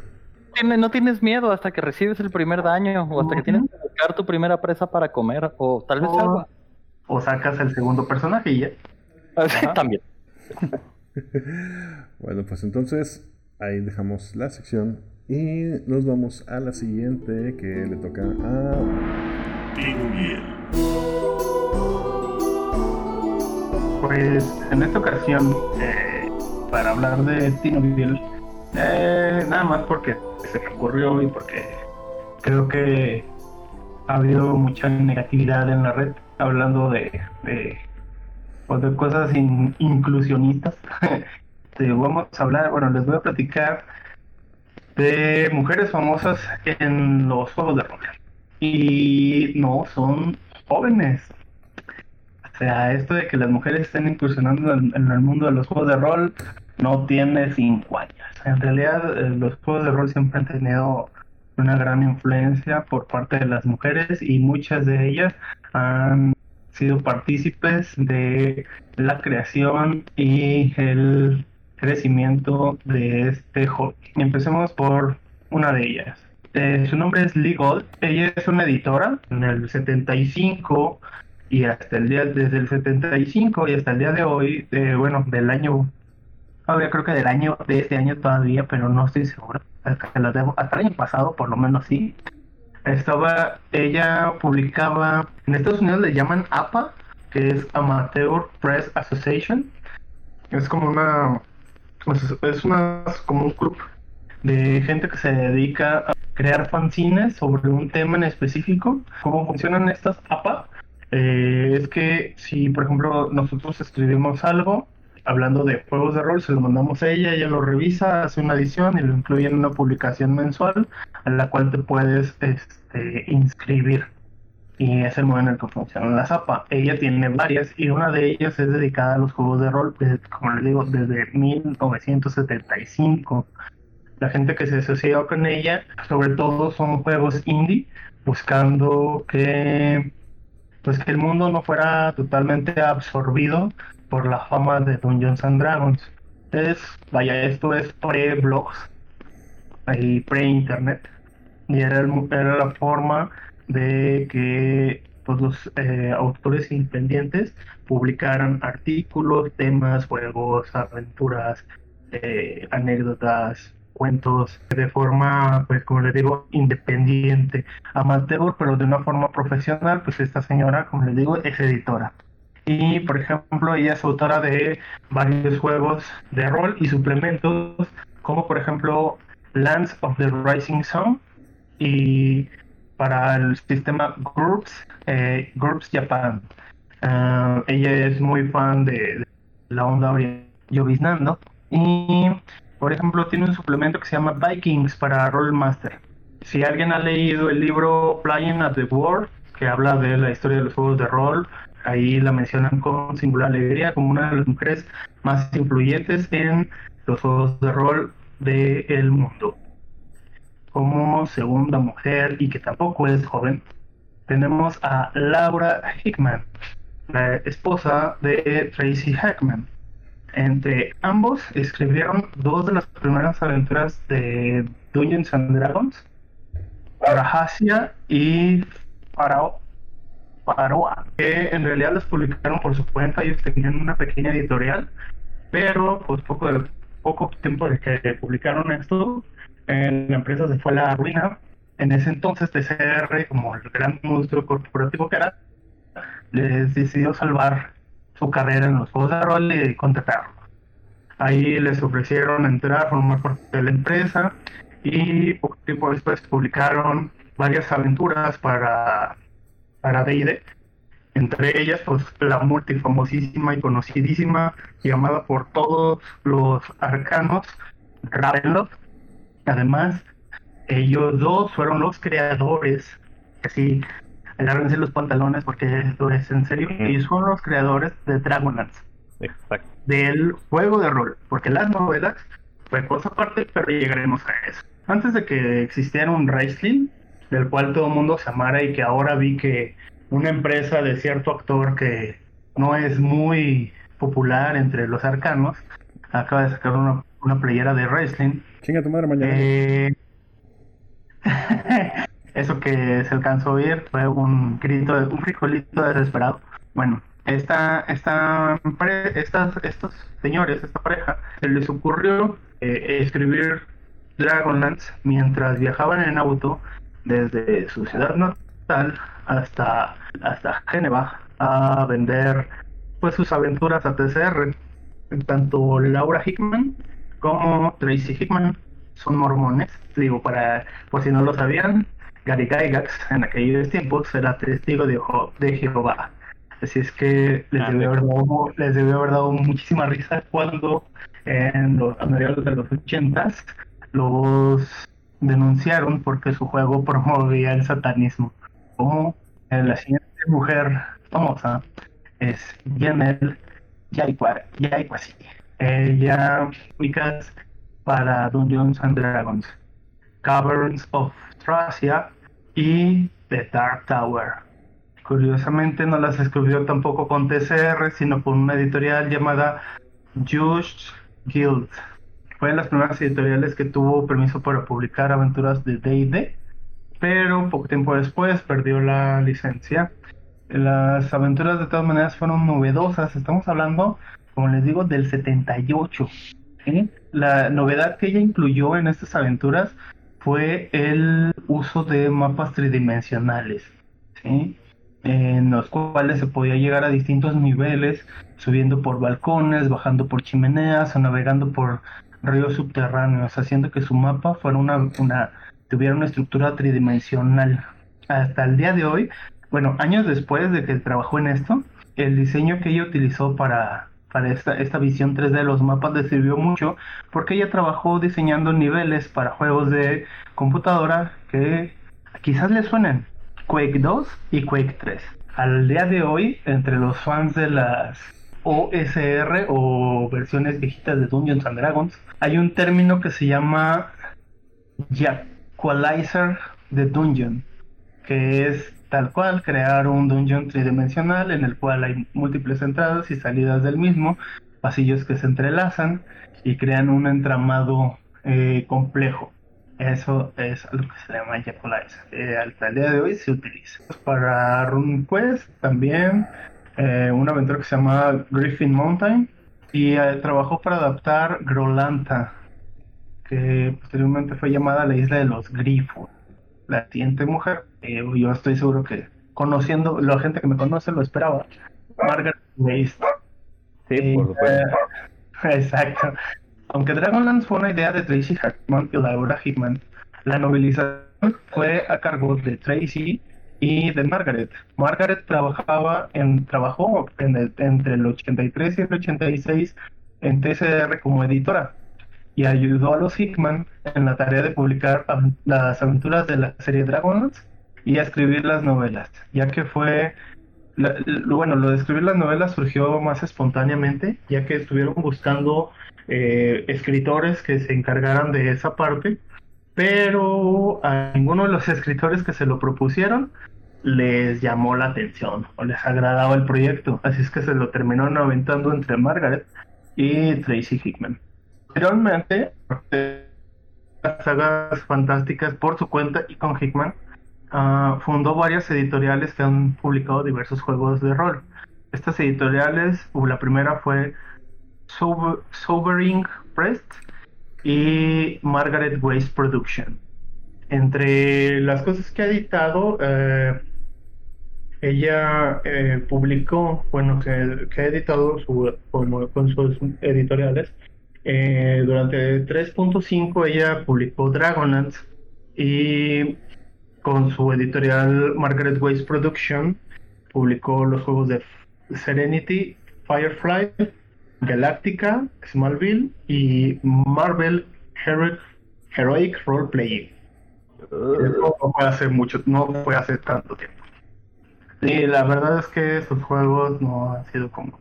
Tiene- no tienes miedo hasta que recibes el primer daño o hasta que tienes que buscar tu primera presa para comer o tal vez algo. O sacas el segundo personaje y ya. También. Bueno, pues entonces ahí dejamos la sección y nos vamos a la siguiente que le toca a Tino Pues en esta ocasión, eh, para hablar de Tino Biel, eh, nada más porque se me ocurrió y porque creo que ha habido mucha negatividad en la red hablando de, de, pues, cosas in- inclusionistas. Vamos a hablar, bueno, les voy a platicar de mujeres famosas en los juegos de rol. Y no son jóvenes, sea, esto de que las mujeres estén incursionando en, el mundo de los juegos de rol no tiene cinco años. En realidad, eh, los juegos de rol siempre han tenido una gran influencia por parte de las mujeres y muchas de ellas han sido partícipes de la creación y el crecimiento de este hobby. Empecemos por una de ellas. Eh, su nombre es Lee Gold. Ella es una editora. En el 75 y hasta el día desde el 75 y hasta el día de hoy eh, bueno del año ahora creo que del año de este año todavía pero no estoy seguro hasta el año pasado por lo menos sí estaba ella publicaba en Estados Unidos le llaman APA que es Amateur Press Association es como una pues, es una como un club de gente que se dedica a crear fanzines sobre un tema en específico cómo funcionan estas APA eh, es que si, por ejemplo, nosotros escribimos algo, hablando de juegos de rol, se lo mandamos a ella, ella lo revisa, hace una edición y lo incluye en una publicación mensual a la cual te puedes este, inscribir. Y es el modo en el que funciona la ZAPA. Ella tiene varias y una de ellas es dedicada a los juegos de rol, desde- como les digo, desde 1975. La gente que se asocia con ella, sobre todo son juegos indie, buscando que pues que el mundo no fuera totalmente absorbido por la fama de Dungeons and Dragons. Es, vaya, esto es pre-blogs y pre-internet. Y era, era la forma de que pues, los eh, autores independientes publicaran artículos, temas, juegos, aventuras, eh, anécdotas, cuentos de forma, pues como les digo, independiente, amateur, pero de una forma profesional, pues esta señora, como les digo, es editora. Y por ejemplo, ella es autora de varios juegos de rol y suplementos, como por ejemplo Lands of the Rising Sun y para el sistema Groups, eh, Groups Japan. Ah, ella es muy fan de, la onda lloviznando y por ejemplo tiene un suplemento que se llama Vikings para Rollmaster. Si alguien ha leído el libro Flying at the World, que habla de la historia de los juegos de rol, ahí la mencionan con singular alegría como una de las mujeres más influyentes en los juegos de rol del mundo. Como segunda mujer y que tampoco es joven, tenemos a Laura Hickman, la esposa de Tracy Hickman. Entre ambos escribieron dos de las primeras aventuras de Dungeons and Dragons, Rahasia y Farao Paroa, que en realidad las publicaron por su cuenta, ellos tenían una pequeña editorial, pero pues poco, de, poco tiempo de que publicaron esto, en la empresa se fue a la ruina. En ese entonces TCR, como el gran monstruo corporativo que era, les decidió salvar su carrera en los juegos de rol y contratarlo. Ahí les ofrecieron entrar, formar parte de la empresa y poco tiempo después publicaron varias aventuras para para. Entre ellas, pues la multifamosísima y conocidísima, llamada por todos los arcanos, Ravenloft. Además, ellos dos fueron los creadores, así, agárrense los pantalones porque esto es en serio, ellos fueron los creadores de Dragonlance. Exacto. Del juego de rol, porque las novelas fue cosa aparte, pero llegaremos a eso. Antes de que existiera un wrestling, del cual todo el mundo se amara y que ahora vi que una empresa de cierto actor que no es muy popular entre los arcanos acaba de sacar una, una playera de wrestling. Chinga tu madre mañana. Eh, eso que se alcanzó a oír fue un grito, un frijolito desesperado. Bueno, esta, esta, estas, estos señores, esta pareja, se les ocurrió eh, escribir Dragonlance mientras viajaban en auto desde su ciudad natal hasta, hasta Génova a vender pues sus aventuras a TCR. Tanto Laura Hickman como Tracy Hickman son mormones. Digo, para por si no lo sabían, Gary Gygax en aquellos tiempos era testigo de, de Jehová. Así es que les, debió haber dado, les haber dado muchísima risa cuando en los, a mediados de los ochentas los denunciaron porque su juego promovía el satanismo. Como la siguiente mujer famosa es Janelle Yaikwasi. Ella ubicas para Dungeons and Dragons, Caverns of Thracia y The Dark Tower. Curiosamente no las escribió tampoco con TCR, sino con una editorial llamada Just Guild fue de las primeras editoriales que tuvo permiso para publicar aventuras de D&D, pero poco tiempo después perdió la licencia. Las aventuras de todas maneras fueron novedosas, estamos hablando, como les digo, del 78. La novedad que ella incluyó en estas aventuras fue el uso de mapas tridimensionales, en los cuales se podía llegar a distintos niveles, subiendo por balcones, bajando por chimeneas o navegando por ríos subterráneos, haciendo que su mapa fuera una, una tuviera una estructura tridimensional. Hasta el día de hoy, bueno, años después de que trabajó en esto, el diseño que ella utilizó para, para esta, esta visión 3D de los mapas le sirvió mucho porque ella trabajó diseñando niveles para juegos de computadora que quizás le suenen Quake 2 y Quake 3. Al día de hoy, entre los fans de las OSR o versiones viejitas de Dungeons and Dragons, hay un término que se llama Equalizer de Dungeon, que es tal cual crear un dungeon tridimensional en el cual hay múltiples entradas y salidas del mismo, pasillos que se entrelazan y crean un entramado eh, complejo. Eso es lo que se llama Equalizer. Eh, hasta el día de hoy se utiliza. Para RuneQuest también eh, una aventura que se llama Griffin Mountain y eh, trabajó para adaptar Grolanta. que posteriormente fue llamada la isla de los grifos. La siguiente mujer, eh, yo estoy seguro que conociendo, la gente que me conoce lo esperaba, Margaret Weist. Sí, por supuesto. Eh, exacto. Aunque Dragonlance fue una idea de Tracy Hartman y Laura Hickman, la novelización fue a cargo de Tracy y de Margaret. Margaret trabajaba en, trabajó en el- entre el 83 y el 86 en TCR como editora y ayudó a los Hickman en la tarea de publicar las aventuras de la serie Dragonlance y a escribir las novelas, ya que fue bueno, lo de escribir las novelas surgió más espontáneamente, ya que estuvieron buscando eh, escritores que se encargaran de esa parte, pero a ninguno de los escritores que se lo propusieron les llamó la atención o les agradaba el proyecto, así es que se lo terminaron aventando entre Margaret y Tracy Hickman. Posteriormente, eh, las sagas fantásticas por su cuenta y con Hickman, ah, fundó varias editoriales que han publicado diversos juegos de rol. Estas editoriales, la primera fue Sober- Sobering Press y Margaret Weiss Production. Entre las cosas que ha editado, eh, ella eh, publicó, bueno, que, ha editado con sus editoriales. eh, durante 3.5 ella publicó Dragonlance y con su editorial Margaret Weiss Production publicó los juegos de Serenity, Firefly, Galactica, Smallville y Marvel Hero- Heroic Role Playing. Eso no fue hace mucho, no fue hace tanto tiempo. Y la verdad es que sus juegos no han sido como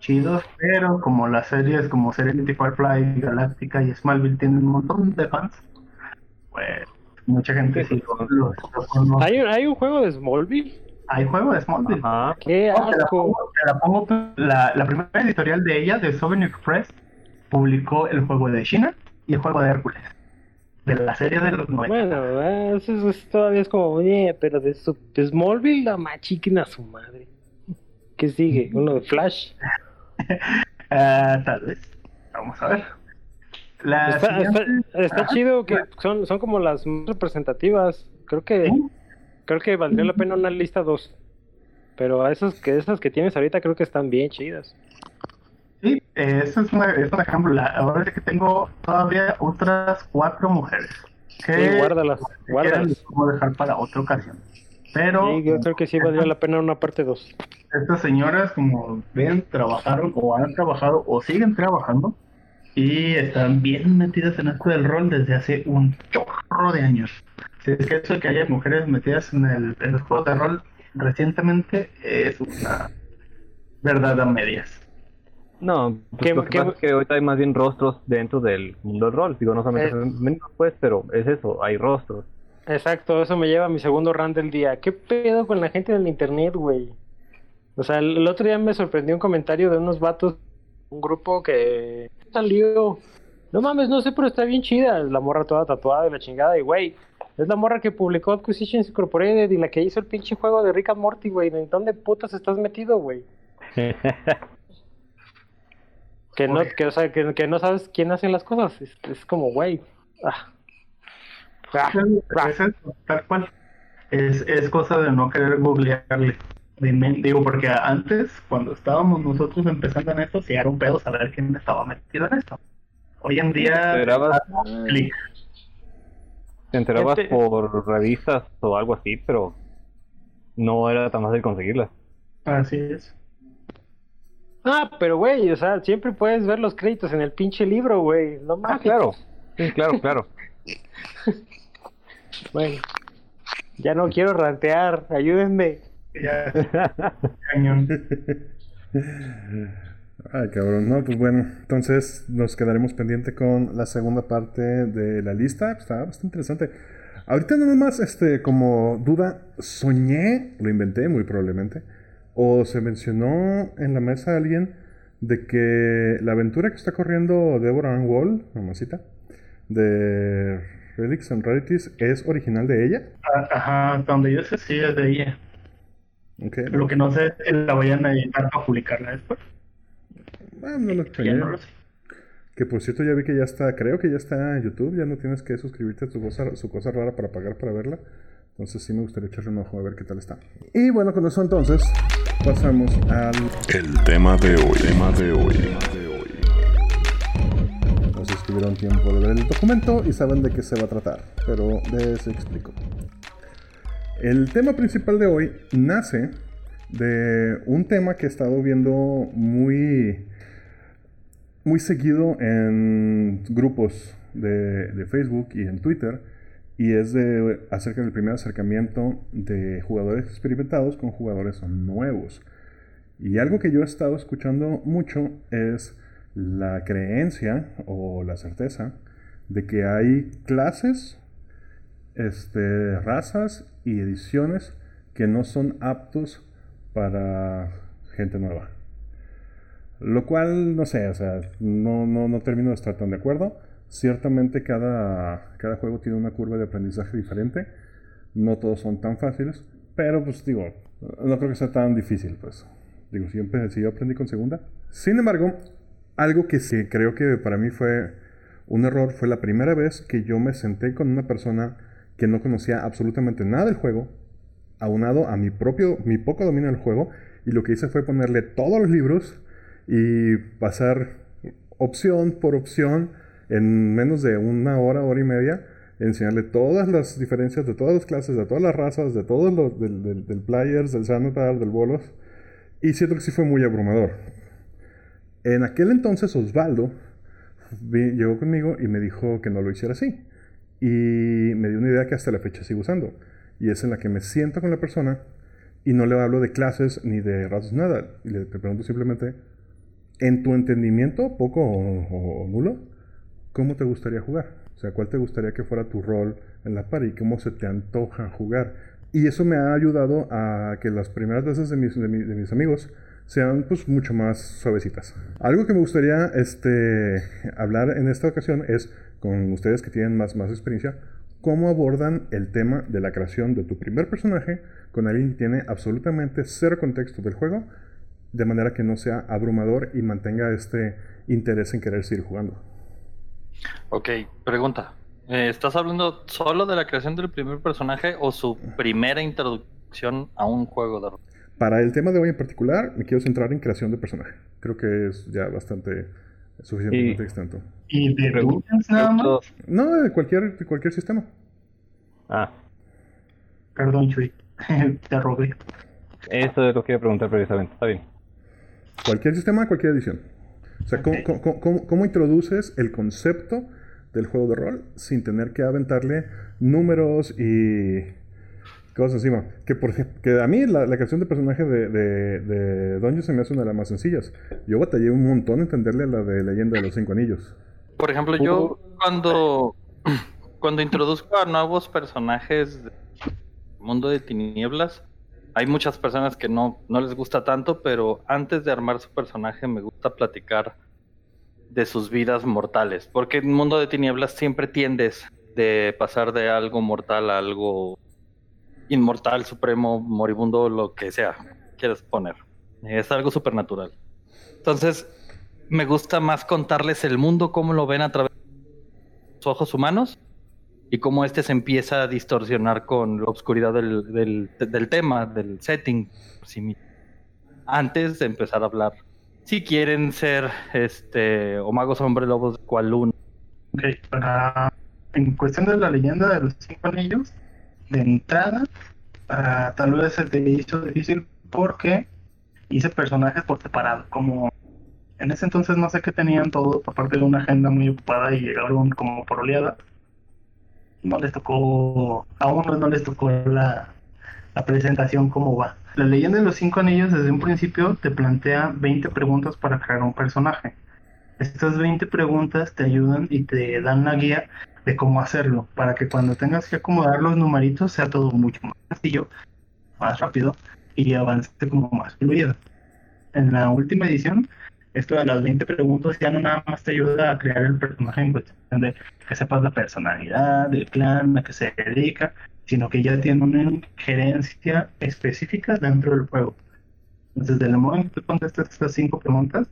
chidos, pero como las series como Serenity, Firefly, Galactica y Smallville tienen un montón de fans, pues mucha gente sí lo, lo-. ¿Hay, un- hay un juego de Smallville. Hay juego de Smallville. Ajá. ¡Qué No, te la pongo, te la pongo, la, la primera editorial de ella, de Souvenir Press, publicó el juego de China y el juego de Hércules. De la serie de los 90. Bueno, eh, eso, eso es- todavía es como, oye, pero de, su, de Smallville la machiquen a su madre. ¿Qué sigue? Uno de Flash. Ah, tal vez. Vamos a ver. La Está, siguiente- chido que son, son como las más representativas. Creo que Sí. creo que valdría la pena una lista dos. Pero a esas que esas que tienes ahorita creo que están bien chidas. Sí, eh, eso es, una- es un ejemplo. La- ahora que tengo todavía otras cuatro mujeres. Que Sí, guárdalas, guárdalas. las puedo dejar para otra ocasión. Pero Sí, yo creo que sí valdría la pena una parte dos. estas señoras, como ven, trabajaron o han trabajado o siguen trabajando y están bien metidas en esto del rol desde hace un chorro de años. Si es que eso de que haya mujeres metidas en, el, en los juegos de rol recientemente es una verdad a medias. No, pues ¿Qué- lo que qué- pasa es que ahorita hay más bien rostros dentro del mundo del rol. Digo, no solamente Eh. pues, pero es eso, hay rostros. Exacto, eso me lleva a mi segundo rant del día. ¿Qué pedo con la gente del internet, güey? O sea, el, el otro día me sorprendió un comentario de unos vatos, un grupo que salió. No mames, no sé, pero está bien chida. La morra toda tatuada y la chingada. Y güey, es la morra que publicó Acquisitions Incorporated y la que hizo el pinche juego de Rick and Morty, güey. ¿En dónde putas estás metido, güey? Que no, que, o sea, que, que no sabes quién hace las cosas. Es, es como, güey. Ah. Ah. Es tal cual. Es, es cosa de no querer googlearle. Digo, porque antes, cuando estábamos nosotros empezando en esto, sí era un pedo saber quién estaba metido en esto. Hoy en día, ah. Te enterabas Gente- por revistas o algo así, pero no era tan fácil conseguirlas. Así es. Ah, pero güey, o sea, siempre puedes ver los créditos en el pinche libro, güey. No Ah, mames. claro. Sí, claro, claro. Bueno, ya no quiero rantear, ayúdenme. Ya, cañón. Ay, cabrón. No, pues bueno. Entonces nos quedaremos pendiente con la segunda parte de la lista. Está bastante interesante. Ahorita nada más, este, como duda, soñé, lo inventé muy probablemente, o se mencionó en la mesa alguien de que la aventura que está corriendo Deborah Ann Wall, mamacita, de Relics and Rarities, es original de ella. Ah, Ajá, donde yo sé, sí, es de ella. Lo que no sé es si la vayan a editar para publicarla después. Ah, no lo Ya no lo extrañé. sé. Que por cierto ya vi que ya está, creo que ya está en YouTube, ya no tienes que suscribirte a tu cosa, su cosa rara para pagar para verla. Entonces sí me gustaría echarle un ojo a ver qué tal está. Y bueno, con eso entonces pasamos al... El tema de hoy, tema de hoy, tema de hoy. No sé si tuvieron tiempo de ver el documento y saben de qué se va a tratar, pero les explico. El tema principal de hoy nace de un tema que he estado viendo muy, muy seguido en grupos de, Facebook y en Twitter, y es de acerca del primer acercamiento de jugadores experimentados con jugadores nuevos. Y algo que yo he estado escuchando mucho es la creencia o la certeza de que hay clases, este, razas y ediciones que no son aptos para gente nueva. Lo cual, no sé, o sea, no, no, no termino de estar tan de acuerdo. Ciertamente cada, cada juego tiene una curva de aprendizaje diferente. No todos son tan fáciles. Pero pues digo, no creo que sea tan difícil, pues. Digo, si yo aprendí con segunda. Sin embargo, algo que sí creo que para mí fue un error fue la primera vez que yo me senté con una persona que no conocía absolutamente nada del juego, aunado a mi propio, mi poco dominio del juego, y lo que hice fue ponerle todos los libros y pasar opción por opción en menos de una hora, hora y media, enseñarle todas las diferencias de todas las clases, de todas las razas, de todos los, del, del, del Players, del Sanatar, del Bolos, y siento que sí fue muy abrumador. En aquel entonces Osvaldo llegó conmigo y me dijo que no lo hiciera así. Y me dio una idea que hasta la fecha sigo usando. Y es en la que me siento con la persona y no le hablo de clases ni de razas, nada. Y le pregunto simplemente, en tu entendimiento, poco o, nulo, ¿cómo te gustaría jugar? O sea, ¿cuál te gustaría que fuera tu rol en la par y cómo se te antoja jugar? Y eso me ha ayudado a que las primeras veces de mis, de mi- de mis amigos sean pues mucho más suavecitas. Algo que me gustaría este, hablar en esta ocasión es con ustedes que tienen más, más experiencia, cómo abordan el tema de la creación de tu primer personaje con alguien que tiene absolutamente cero contexto del juego, de manera que no sea abrumador y mantenga este interés en querer seguir jugando. Ok, pregunta. Eh, ¿Estás hablando solo de la creación del primer personaje o su primera introducción a un juego de rol? Para el tema de hoy en particular, me quiero centrar en creación de personaje. Creo que es ya bastante suficientemente Y- extenso. ¿Y de Dungeons nada más? No, de cualquier, de cualquier sistema. Ah, Perdón, Chuy. Te rogué. eso es lo que iba a preguntar precisamente. Está bien. Cualquier sistema, cualquier edición. O sea, ¿cómo, Ok. cómo- cómo- cómo introduces el concepto del juego de rol sin tener que aventarle números y cosas encima? Que, por que a mí la, la creación de personaje de, de, se me hace una de las más sencillas. Yo batallé un montón en entenderle a la de Leyenda de los Cinco Anillos. Por ejemplo, yo cuando, cuando introduzco a nuevos personajes del mundo de tinieblas, hay muchas personas que no, no les gusta tanto, pero antes de armar su personaje me gusta platicar de sus vidas mortales, porque en mundo de tinieblas siempre tiendes de pasar de algo mortal a algo inmortal, supremo, moribundo, lo que sea quieras poner. Es algo supernatural. Entonces, me gusta más contarles el mundo, cómo lo ven a través de los ojos humanos y cómo este se empieza a distorsionar con la oscuridad del, tema, del setting. Antes de empezar a hablar. Si quieren ser este o magos hombre lobos cual uno. Ok, para... En cuestión de la leyenda de los cinco anillos, de entrada, ah, tal vez se te hizo difícil porque hice personajes por separado. Como en ese entonces no sé qué tenían todos, aparte de una agenda muy ocupada y llegaron como por oleada. No les tocó, a unos no les tocó la, la presentación como va. La leyenda de los cinco anillos desde un principio te plantea 20 preguntas para crear un personaje. Estas 20 preguntas te ayudan y te dan la guía de cómo hacerlo, para que cuando tengas que acomodar los numeritos sea todo mucho más sencillo, más rápido y avance como más fluido. En la última edición, esto de las 20 preguntas ya no nada más te ayuda a crear el personaje en cuestión de que sepas la personalidad, del clan, a qué se dedica, sino que ya tiene una injerencia específica dentro del juego. Entonces, del modo que tú contestas estas cinco preguntas,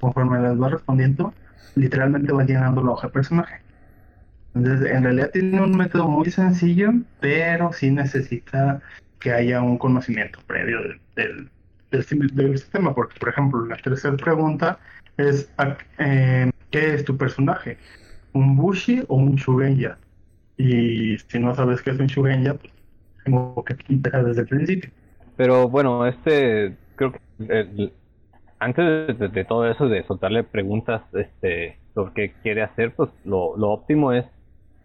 conforme las vas respondiendo, literalmente vas llenando la hoja de personaje. Entonces, en realidad tiene un método muy sencillo, pero sí necesita que haya un conocimiento previo del, del, sistema. Porque, por ejemplo, la tercera pregunta es: eh, ¿qué es tu personaje? ¿Un Bushi o un Shugenja? Y si no sabes qué es un Shugenja, pues tengo que empezar desde el principio. Pero bueno, este creo que antes de, todo eso, de soltarle preguntas este, sobre qué quiere hacer, pues lo, lo óptimo es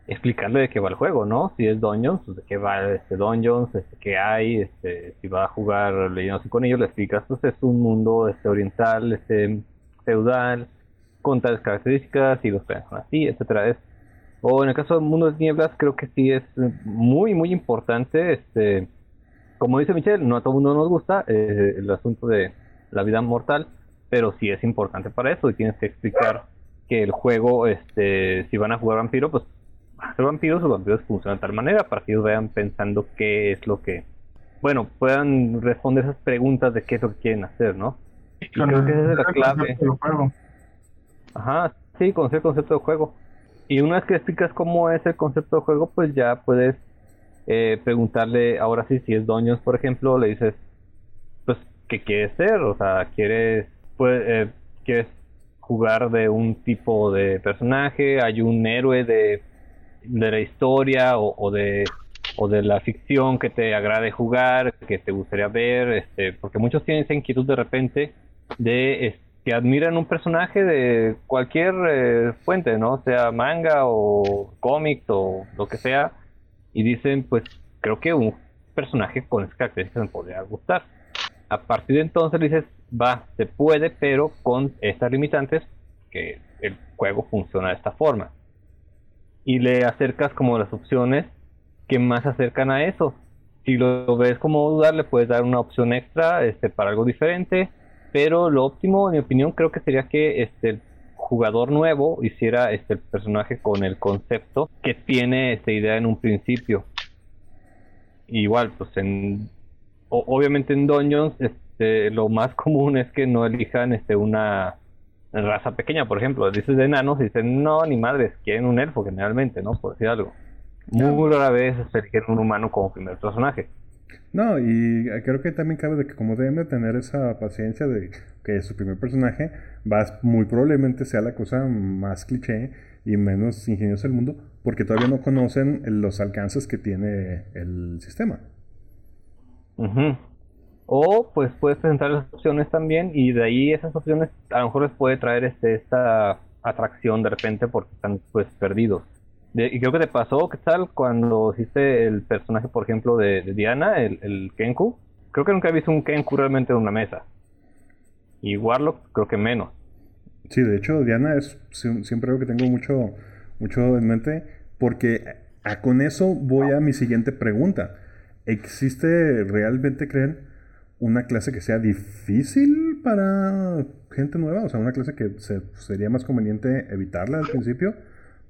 explicarle de qué va el juego, ¿no? Si es Dungeons, pues de qué va este Dungeons, este, qué hay, este, si va a jugar leyendo con ellos, le explicas, pues es un mundo este, oriental, este, feudal, con tales características, y los planes así, etcétera. Es, o en el caso del mundo de nieblas, creo que sí es muy, muy importante, este, como dice Michelle, no a todo mundo nos gusta eh, el asunto de la vida mortal, pero sí es importante para eso, y tienes que explicar que el juego, este, si van a jugar vampiro, pues ser vampiros, los vampiros funcionan de tal manera para que ellos vayan pensando qué es lo que, bueno, puedan responder esas preguntas de qué es lo que quieren hacer, ¿no? Y creo que esa es la clave. Ajá, sí, conocer el concepto de juego. Y una vez que explicas cómo es el concepto de juego, pues ya puedes eh, preguntarle, ahora sí, si es Doños, por ejemplo, le dices, ¿qué quieres ser? O sea, ¿quieres, pues, eh, ¿quieres jugar de un tipo de personaje? ¿Hay un héroe de de la historia o, de o de la ficción que te agrade jugar, que te gustaría ver, este, porque muchos tienen esa inquietud de repente de que admiran un personaje de cualquier eh, fuente, ¿no? Sea manga o cómics o lo que sea, y dicen, pues creo que un personaje con esas características me podría gustar. A partir de entonces dices, va, se puede, pero con estas limitantes, que el juego funciona de esta forma y le acercas como las opciones que más acercan a eso. Si lo ves como dudar, le puedes dar una opción extra este, para algo diferente, pero lo óptimo, en mi opinión, creo que sería que este, el jugador nuevo hiciera este, el personaje con el concepto que tiene esta idea en un principio. Igual, pues en obviamente en Dungeons este, lo más común es que no elijan este, una raza pequeña, por ejemplo, dices de enanos y dicen, no, ni madres, quieren un elfo generalmente, ¿no? Por decir algo. Muy rara vez eligen un humano como primer personaje. No, y creo que también cabe de que como deben tener esa paciencia de que su primer personaje va muy probablemente sea la cosa más cliché y menos ingeniosa del mundo, porque todavía no conocen los alcances que tiene el sistema. O pues puedes presentar las opciones también y de ahí esas opciones a lo mejor les puede traer este, esta atracción de repente porque están pues perdidos. y creo que te pasó, ¿qué tal? Cuando hiciste el personaje, por ejemplo, de, Diana, el, el, Kenku. Creo que nunca he visto un Kenku realmente en una mesa. Y Warlock creo que menos. Sí, de hecho, Diana es siempre algo que tengo mucho, mucho en mente porque a, con eso voy a mi siguiente pregunta. ¿Existe realmente, creen? una clase que sea difícil para gente nueva, o sea, una clase que sería más conveniente evitarla al principio,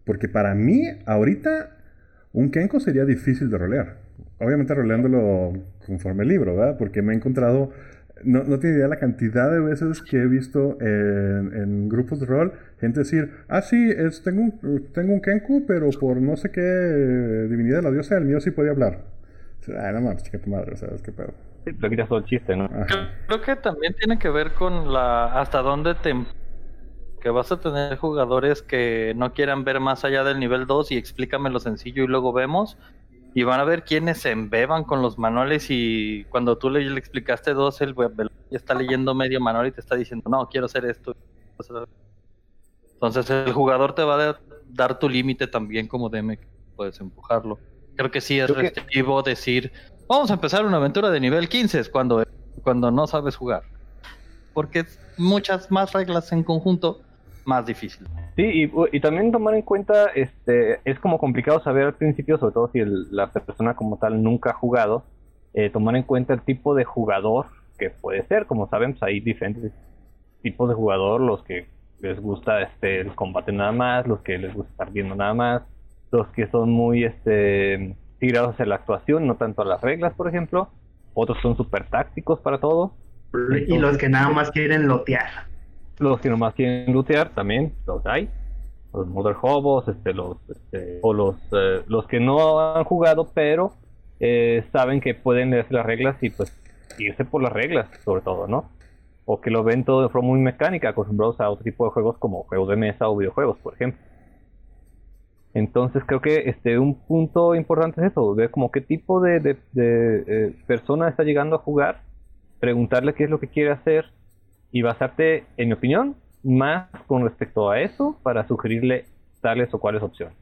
porque para mí, ahorita, un Kenko sería difícil de rolear. Obviamente roleándolo conforme el libro, ¿verdad? Porque me he encontrado, no, no tiene idea la cantidad de veces que he visto en, grupos de rol, gente decir, ah, sí, es, tengo, un, tengo un Kenku, pero por no sé qué divinidad la diosa, el mío sí podía hablar. Ay, no mames, chica tu madre, ¿sabes qué pedo? lo quitas todo el chiste, ¿no? Creo, que también tiene que ver con la hasta dónde te que vas a tener jugadores que no quieran ver más allá del nivel 2 y explícame lo sencillo y luego vemos y van a ver quiénes se embeban con los manuales y cuando tú le, explicaste dos él ya está leyendo medio manual y te está diciendo no quiero hacer esto entonces el jugador te va a dar tu límite también como DM puedes empujarlo creo que sí es restrictivo decir Vamos a empezar una aventura de nivel 15 cuando, cuando no sabes jugar. Porque muchas más reglas en conjunto, más difícil. Sí, y, también tomar en cuenta, este, es como complicado saber al principio, sobre todo si la persona como tal nunca ha jugado, eh, tomar en cuenta el tipo de jugador que puede ser. Como saben, pues hay diferentes tipos de jugador, los que les gusta este, el combate nada más, los que les gusta estar viendo nada más, los que son muy este tirados hacia la actuación, no tanto a las reglas, por ejemplo. Otros son súper tácticos para todo. y los que nada más quieren lotear. los que nomás quieren lootear también los hay los Mother Hobos este los este, o los eh, los que no han jugado pero eh, saben que pueden leer las reglas y pues irse por las reglas sobre todo no o que lo ven todo de forma muy mecánica acostumbrados a otro tipo de juegos como juegos de mesa o videojuegos por ejemplo entonces creo que este un punto importante es eso ver como qué tipo de, de, eh, persona está llegando a jugar preguntarle qué es lo que quiere hacer y basarte, en mi opinión, más con respecto a eso para sugerirle tales o cuales opciones.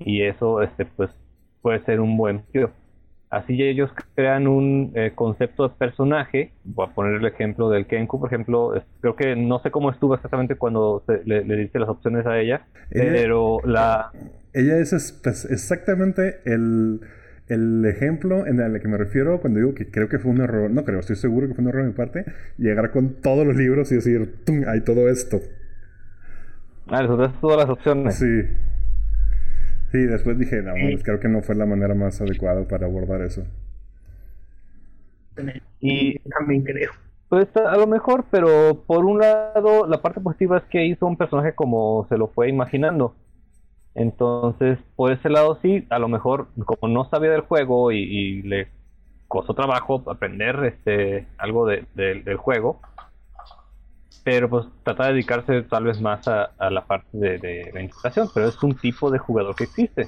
Y eso, este, pues, puede ser un buen. Así ellos crean un eh, concepto de personaje. Voy a poner el ejemplo del Kenku, por ejemplo. creo que no sé cómo estuvo exactamente cuando le, le dice las opciones a ella, pero la... Ella es exactamente el el ejemplo en el que me refiero cuando digo que creo que fue un error, no creo, estoy seguro que fue un error de mi parte, llegar con todos los libros y decir, ¡tum! hay todo esto. Ah, eso es todas las opciones. Sí. Sí, después dije, no, creo que no fue la manera más adecuada para abordar eso. Y también creo. Pues a lo mejor, pero por un lado, la parte positiva es que hizo un personaje como se lo fue imaginando. Entonces, por ese lado sí, a lo mejor como no sabía del juego y, le costó trabajo aprender este algo de, del juego, pero pues trata de dedicarse tal vez más a, la parte de, de, la interpretación, pero es un tipo de jugador que existe.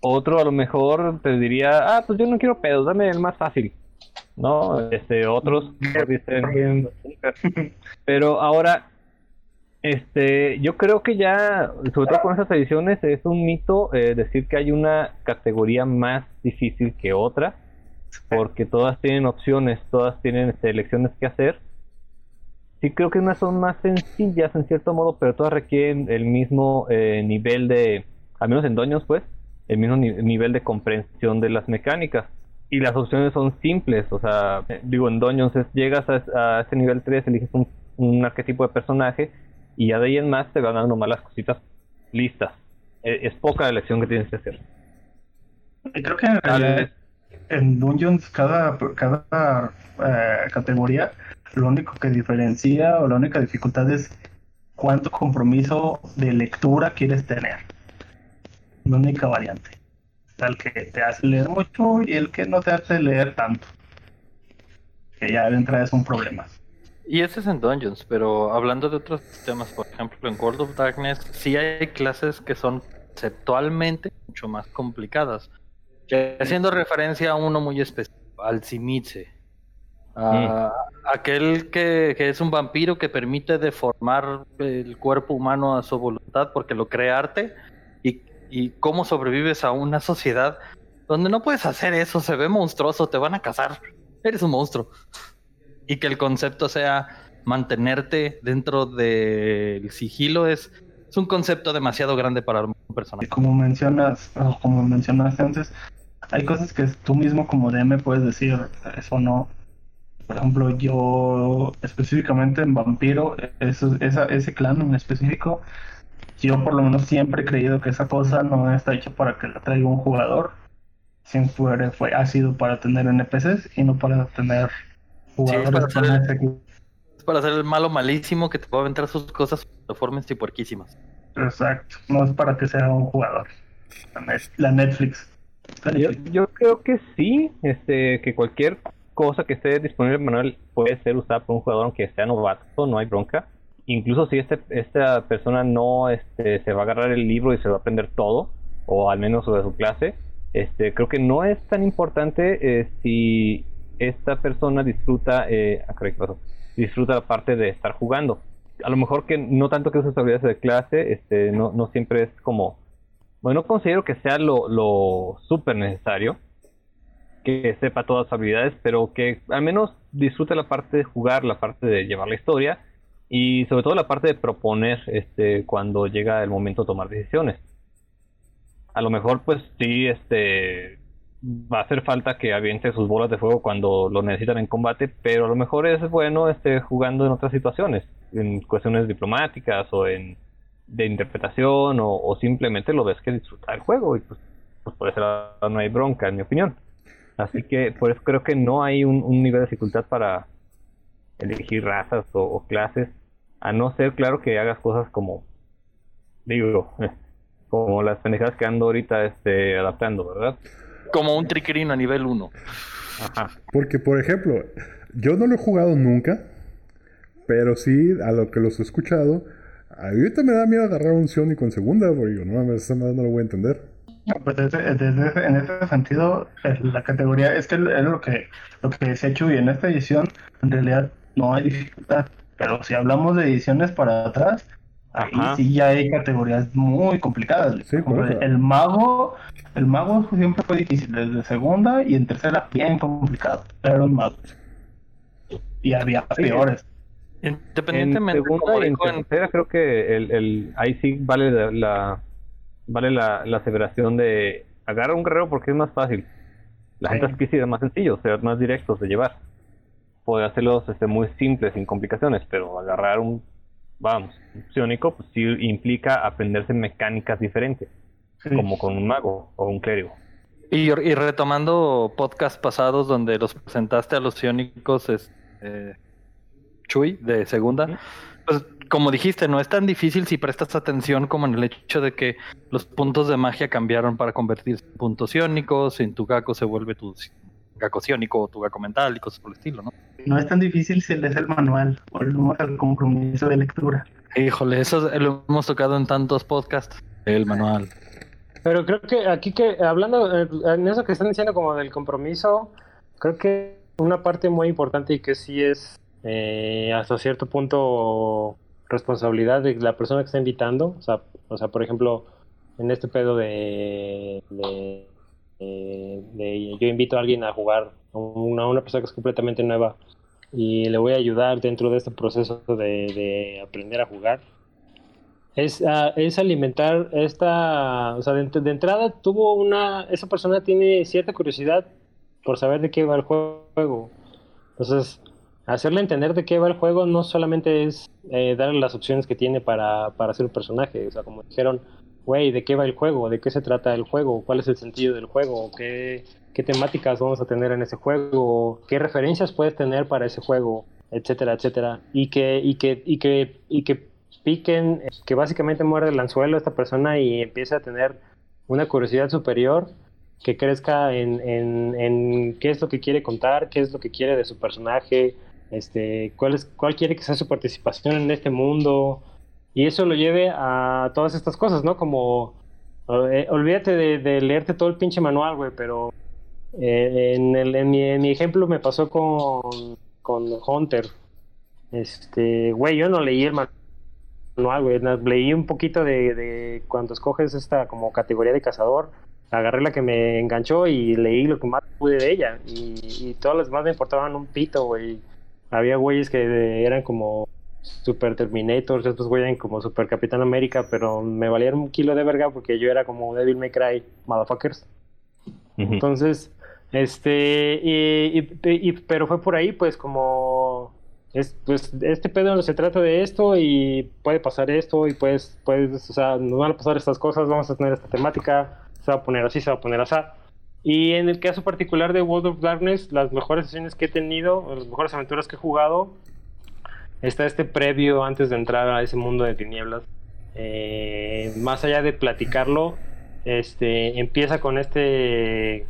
Otro a lo mejor te diría, ah, pues yo no quiero pedos, dame el más fácil. ¿No? Este, otros dicen, pero ahora este, yo creo que ya, sobre todo con estas ediciones, es un mito eh, decir que hay una categoría más difícil que otra, porque todas tienen opciones, todas tienen selecciones que hacer. Sí creo que unas son más sencillas en cierto modo, pero todas requieren el mismo eh, nivel de, al menos en Doños pues, el mismo nivel de comprensión de las mecánicas. Y las opciones son simples, o sea, digo, en Doños llegas a, ese nivel 3, eliges un, arquetipo de personaje y ya de ahí en más te van dando más las cositas listas. E, es, poca la elección que tienes que hacer. Creo que en, Dungeons cada, cada eh, categoría lo único que diferencia o la única dificultad es cuánto compromiso de lectura quieres tener. La única variante. El que te hace leer mucho y el que no te hace leer tanto. Que ya de entrada es un problema. Y ese es en Dungeons, pero hablando de otros sistemas, por ejemplo, en World of Darkness, sí hay clases que son conceptualmente mucho más complicadas. Haciendo referencia a uno muy específico, al Simitze. Aquel que, es un vampiro que permite deformar el cuerpo humano a su voluntad porque lo crea arte. Y, y cómo sobrevives a una sociedad donde no puedes hacer eso, se ve monstruoso, te van a cazar. Eres un monstruo y que el concepto sea mantenerte dentro del sigilo es, es un concepto demasiado grande para un personaje. Como mencionas, como mencionaste antes, hay cosas que tú mismo como DM puedes decir, eso no. Por ejemplo, yo específicamente en Vampiro, eso, esa, ese clan en específico, yo por lo menos siempre he creído que esa cosa no está hecha para que la traiga un jugador. Siempre fue, ha sido para tener NPCs y no para tener para, hacer, el malo malísimo que te puede aventar sus cosas deformes y puerquísimas. Exacto, no es para que sea un jugador. La Netflix. Yo, creo que sí, este, que cualquier cosa que esté disponible en manual puede ser usada por un jugador aunque sea novato, no hay bronca. Incluso si este, esta persona no este, se va a agarrar el libro y se va a aprender todo, o al menos sobre su clase, este, creo que no es tan importante eh, si esta persona disfruta, eh, ah, disfruta la parte de estar jugando. A lo mejor que no tanto que use habilidades de clase, este, no, no siempre es como, bueno, no considero que sea lo, lo súper necesario que sepa todas las habilidades, pero que al menos disfrute la parte de jugar, la parte de llevar la historia y sobre todo la parte de proponer este cuando llega el momento de tomar decisiones. A lo mejor pues sí este va a hacer falta que aviente sus bolas de fuego cuando lo necesitan en combate, pero a lo mejor es bueno este, jugando en otras situaciones, en cuestiones diplomáticas o en de interpretación o, simplemente lo ves que disfruta el juego y pues, pues por eso no hay bronca en mi opinión. Así que por eso creo que no hay un, nivel de dificultad para elegir razas o, o clases, a no ser, claro, que hagas cosas como, digo, como las pendejadas que ando ahorita este, adaptando, ¿verdad? Como un triquerino a nivel 1. Ajá. Porque, por ejemplo, yo no lo he jugado nunca, pero sí, a lo que los he escuchado, ahorita me da miedo agarrar un Sionico en segunda, porque digo, no mames, esa madre no lo voy a entender. Pues desde- desde- en ese sentido, la categoría es que es lo que, lo que decía Chuy, en esta edición en realidad no hay dificultad, pero si hablamos de ediciones para atrás, ahí Ajá. sí ya hay categorías muy complicadas. Sí, el mago, el mago siempre fue difícil, desde segunda y en tercera bien complicado, pero el mago. Y había peores. En Independientemente, segunda como y en en- tercera creo que el, el, ahí sí vale la, la- vale la, la aseveración de agarrar un guerrero porque es más fácil. La Sí. gente quisiera más sencillo, o sea, más directos de llevar. Poder hacerlos este, muy simples, sin complicaciones, pero agarrar un, vamos, un psiónico, pues sí implica aprenderse mecánicas diferentes, Sí. como con un mago o un clérigo. Y, y retomando podcasts pasados donde los presentaste a los ciónicos, es, eh, Chuy, de segunda, pues como dijiste, no es tan difícil si prestas atención como en el hecho de que los puntos de magia cambiaron para convertirse en puntos ciónicos, en tu Gaco se vuelve tu Gaco ciónico o tu Gaco mental y cosas por el estilo, ¿no? No es tan difícil si lees el manual, volvemos al compromiso de lectura. Híjole, eso lo hemos tocado en tantos podcasts. El manual. Pero creo que aquí que, hablando eh, en eso que están diciendo como del compromiso, creo que una parte muy importante y que sí es eh, hasta cierto punto responsabilidad de la persona que está invitando, o sea, por ejemplo, en este pedo de, yo invito a alguien a jugar, a una, persona que es completamente nueva y le voy a ayudar dentro de este proceso de, de aprender a jugar es, ah, es alimentar esta, o sea, de, de entrada tuvo una, esa persona tiene cierta curiosidad por saber de qué va el juego. Entonces, hacerle entender de qué va el juego no solamente es eh, darle las opciones que tiene para, para hacer un personaje, o sea, como dijeron, güey, ¿de qué va el juego? ¿De qué se trata el juego? ¿Cuál es el sentido del juego? ¿Qué, qué temáticas vamos a tener en ese juego? ¿Qué referencias puedes tener para ese juego? Etcétera, etcétera. Y que, y que, y que, y que piquen, que básicamente muerde el anzuelo esta persona y empiece a tener una curiosidad superior que crezca en, en, en qué es lo que quiere contar, qué es lo que quiere de su personaje, este, cuál, es, cuál quiere que sea su participación en este mundo, y eso lo lleve a todas estas cosas, ¿no? Como, eh, olvídate de, leerte todo el pinche manual, güey, pero eh, en, el, en, mi, en mi ejemplo me pasó con, con Hunter. Este, güey, yo no leí el manual, güey, leí un poquito de, de cuando escoges esta como categoría de cazador, agarré la que me enganchó y leí lo que más pude de ella, y, y todas las demás me importaban un pito, güey. Había güeyes que eran como Super Terminators, estos güeyes eran como Super Capitán América, pero me valieron un kilo de verga porque yo era como Devil May Cry, motherfuckers. Entonces, este, y, y- y- pero fue por ahí, pues, como, es, pues, este pedo se trata de esto y puede pasar esto y pues, puedes, o sea, nos van a pasar estas cosas, vamos a tener esta temática, se va a poner así, se va a poner así. Y en el caso particular de World of Darkness, las mejores sesiones que he tenido, las mejores aventuras que he jugado, está este previo antes de entrar a ese mundo de tinieblas. Eh, más allá de platicarlo, este empieza con este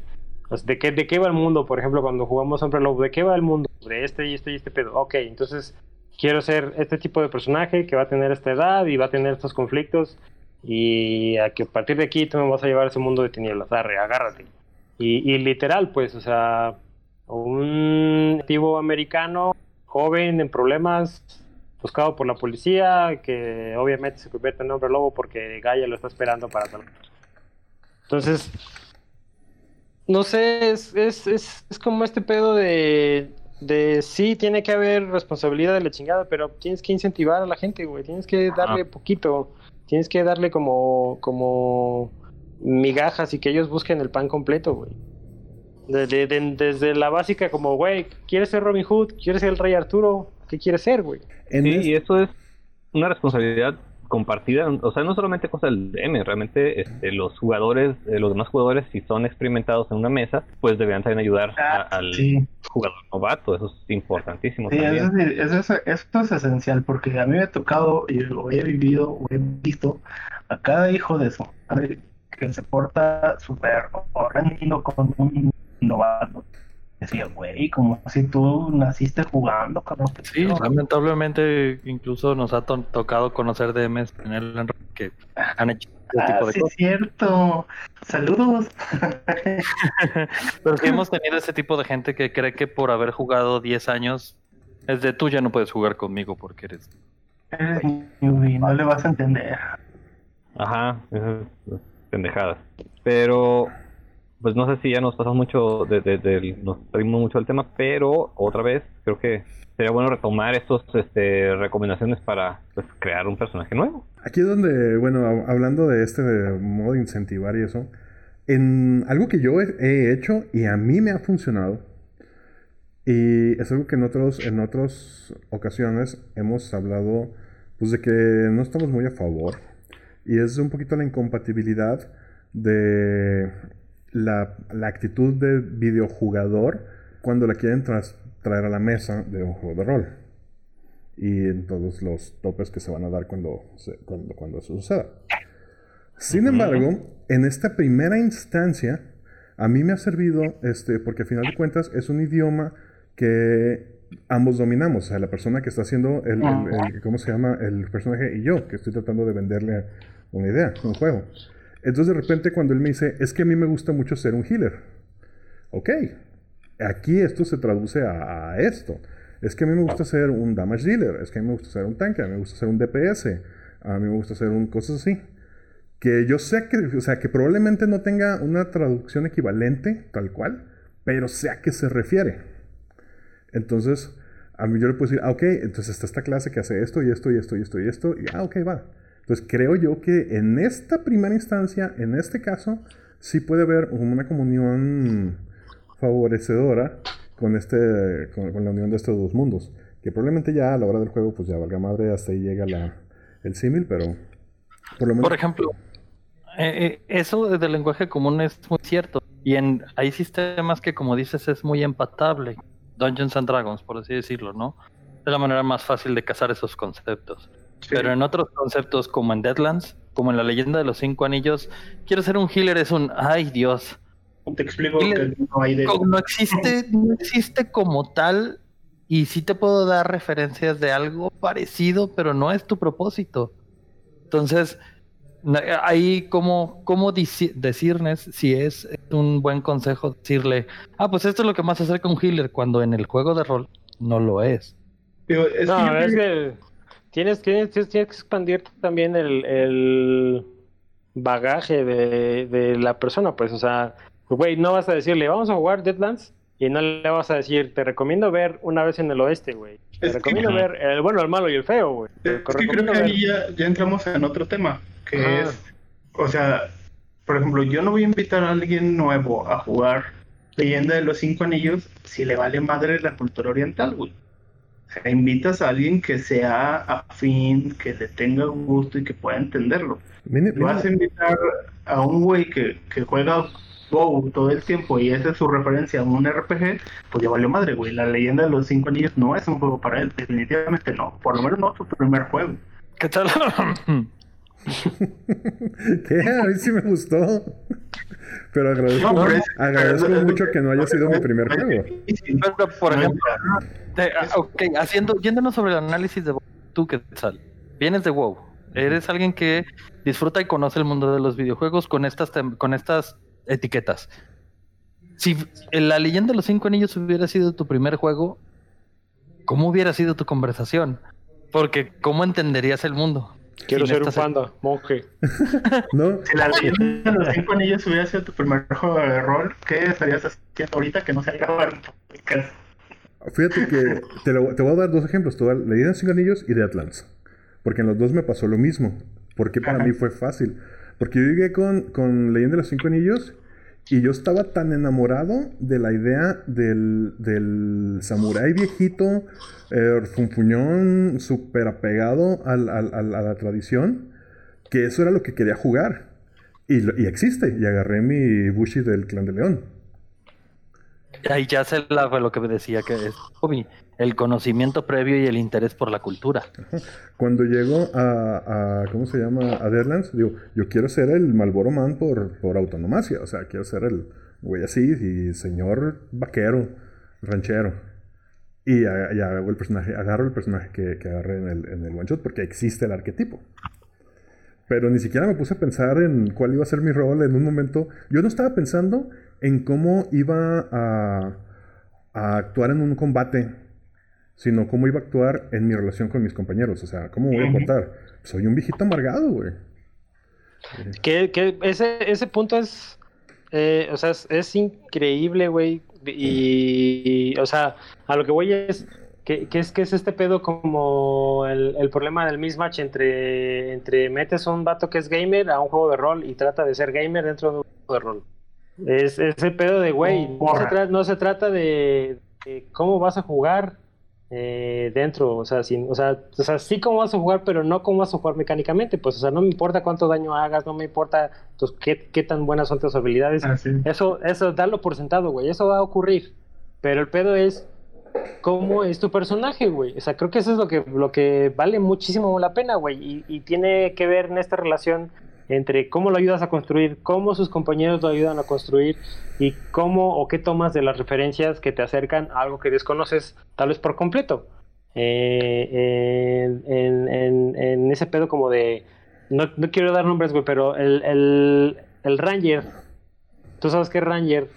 ¿de qué, de qué va el mundo? Por ejemplo, cuando jugamos Hombre Lobo, ¿de qué va el mundo? De este y este y este pedo. Ok, entonces quiero ser este tipo de personaje que va a tener esta edad y va a tener estos conflictos y a que a partir de aquí tú me vas a llevar a ese mundo de tinieblas. Arre, agárrate. Y, y literal, pues, o sea, un nativo americano joven en problemas, buscado por la policía, que obviamente se convierte en hombre lobo porque Gaia lo está esperando para tal. Entonces, no sé, es, es, es, es como este pedo de, de sí, tiene que haber responsabilidad de la chingada, pero tienes que incentivar a la gente, güey, tienes que darle poquito, tienes que darle como, como migajas y que ellos busquen el pan completo, güey. De- de- de- desde la básica como, güey, ¿quieres ser Robin Hood? ¿Quieres ser el Rey Arturo? ¿Qué quieres ser, güey? Sí, y eso es una responsabilidad compartida, o sea, no solamente cosa del DM, realmente este, los jugadores, eh, los demás jugadores, si son experimentados en una mesa, pues deberían también ayudar a- Ah, al, sí. jugador novato, eso es importantísimo. Sí, también. es decir, eso, es- esto es esencial porque a mí me ha tocado y lo he vivido, o he visto a cada hijo de su madre que se porta súper horrendo con un novato. Decía, güey, como si tú naciste jugando, cabrón. Sí, lamentablemente incluso nos ha to- tocado conocer DMs en el que han hecho ese Ah, tipo de sí, cosas. es cierto. Saludos. Pero sí hemos tenido ese tipo de gente que cree que por haber jugado 10 años es de tú ya no puedes jugar conmigo porque eres. Eres newbie, no le vas a entender. Ajá, pendejadas. Pero, pues no sé si ya nos pasamos mucho, de, de- del- nos perdimos mucho del tema, pero otra vez creo que sería bueno retomar estos este, recomendaciones para pues, crear un personaje nuevo. Aquí es donde, bueno, hab- hablando de este de modo de incentivar y eso, en algo que yo he hecho y a mí me ha funcionado, y es algo que en, otros, en otras ocasiones hemos hablado, pues de que no estamos muy a favor, y es un poquito la incompatibilidad de la, la actitud de videojugador cuando la quieren tras- traer a la mesa de un juego de rol y en todos los topes que se van a dar cuando, se- cuando, cuando eso suceda. Sin embargo, en esta primera instancia, a mí me ha servido, este, porque al final de cuentas es un idioma que ambos dominamos, o sea, la persona que está haciendo el, el- el- ¿cómo se llama? El personaje y yo, que estoy tratando de venderle una idea, un juego. Entonces de repente cuando él me dice, es que a mí me gusta mucho ser un healer. Ok, aquí esto se traduce a, esto. Es que a mí me gusta ser un damage dealer, es que a mí me gusta ser un tanque, a mí me gusta ser un DPS, a mí me gusta ser un cosas así. Que yo sé que, o sea, que probablemente no tenga una traducción equivalente, tal cual, pero sé a qué se refiere. Entonces, a mí yo le puedo decir, ah, ok, entonces está esta clase que hace esto y esto y esto y esto y esto, y ah, ok, va. Entonces creo yo que en esta primera instancia, en este caso, sí puede haber una comunión favorecedora con, este, con, la unión de estos dos mundos. Que probablemente ya a la hora del juego, pues ya valga madre, hasta ahí llega la, el símil, pero por lo menos... Por ejemplo, eh, eh, eso del lenguaje común es muy cierto. Y en, hay sistemas que, como dices, es muy empatable. Dungeons and Dragons, por así decirlo, ¿no? Es la manera más fácil de cazar esos conceptos. Pero en otros conceptos, como en Deadlands, como en la leyenda de los cinco anillos, quiero ser un healer es un, ay Dios, Te explico que no hay de... No existe, no existe como tal y sí te puedo dar referencias de algo parecido, pero no es tu propósito. Entonces, ahí como, cómo dici- decirles si es un buen consejo decirle, ah, pues esto es lo que más hacer con healer, cuando en el juego de rol no lo es. Digo, es que No, es que tienes, tienes, tienes que expandir también el, el bagaje de, de la persona, pues, o sea, güey, no vas a decirle, vamos a jugar Deadlands y no le vas a decir, te recomiendo ver una vez en el oeste, güey. Te Es que- recomiendo ver el bueno, el malo y el feo, güey. Es que creo que ver- ahí ya, ya entramos en otro tema, que es, o sea, por ejemplo, yo no voy a invitar a alguien nuevo a jugar Leyenda de los Cinco Anillos si le vale madre la cultura oriental, güey. Sea, invitas a alguien que sea afín, que le tenga gusto y que pueda entenderlo. Mini- Si vas a invitar a un güey que, que juega WoW todo el tiempo y esa es su referencia a un RPG, pues ya valió madre, güey. La leyenda de los cinco anillos no es un juego para él, definitivamente no. Por lo menos no su primer juego. ¿Qué tal? ¿Qué? A mí sí me gustó. Pero agradezco, No, pero es- agradezco pero- mucho que no haya sido mi primer juego. por ejemplo, Te- ah, ok, haciendo, yéndonos sobre el análisis de tú qué tal, vienes de WoW, eres alguien que disfruta y conoce el mundo de los videojuegos con estas tem- con estas etiquetas. Si la leyenda de los cinco anillos hubiera sido tu primer juego, ¿cómo hubiera sido tu conversación? Porque ¿cómo entenderías el mundo? Quiero ser un panda, monje. ¿No? Si la leyenda de los cinco anillos hubiera sido tu primer juego de rol, ¿qué estarías haciendo ahorita que no se grabar un podcast? Fíjate que te, lo- te voy a dar dos ejemplos. Te voy a dar de Cinco Anillos y Deadlands. Porque en los dos me pasó lo mismo. Porque para mí fue fácil. Porque yo llegué con, con Leyenda de los Cinco Anillos y yo estaba tan enamorado de la idea del, del samurái viejito, eh, funfuñón, súper apegado al- al- al- a la tradición, que eso era lo que quería jugar. Y, y existe. Y agarré mi Bushi del Clan de León. Ahí ya se la, fue lo que me decía que es el conocimiento previo y el interés por la cultura. Cuando llego a, a ¿cómo se llama? A Deadlands, digo, yo quiero ser el Malboro Man por, por autonomacia, o sea, quiero ser el güey así y señor vaquero, ranchero. Y, a- hago el personaje, agarro el personaje que, que agarré en el, en el one shot porque existe el arquetipo. Pero ni siquiera me puse a pensar en cuál iba a ser mi rol en un momento. Yo no estaba pensando en cómo iba a, a actuar en un combate, sino cómo iba a actuar en mi relación con mis compañeros. O sea, cómo voy a portar. Soy un viejito amargado, güey. Que, que ese, ese punto es, eh, o sea, es, es increíble, güey. Y, o sea, a lo que voy es que, que es que es este pedo como el, el problema del mismatch entre, entre metes a un vato que es gamer a un juego de rol y trata de ser gamer dentro de un juego de rol. Es ese pedo de, güey, no, se no se trata de, de cómo vas a jugar eh, dentro, o sea, sin, o, sea, o sea, sí cómo vas a jugar, pero no cómo vas a jugar mecánicamente, pues, o sea, no me importa cuánto daño hagas, no me importa pues, qué, qué tan buenas son tus habilidades, Así. eso, eso, darlo por sentado, güey, eso va a ocurrir, pero el pedo es cómo es tu personaje, güey, o sea, creo que eso es lo que, lo que vale muchísimo la pena, güey, y, y tiene que ver en esta relación entre cómo lo ayudas a construir, cómo sus compañeros lo ayudan a construir y cómo o qué tomas de las referencias que te acercan a algo que desconoces tal vez por completo. Eh, en, ese pedo como de... No, quiero dar nombres, güey, pero el, el, el Ranger, tú sabes que Ranger,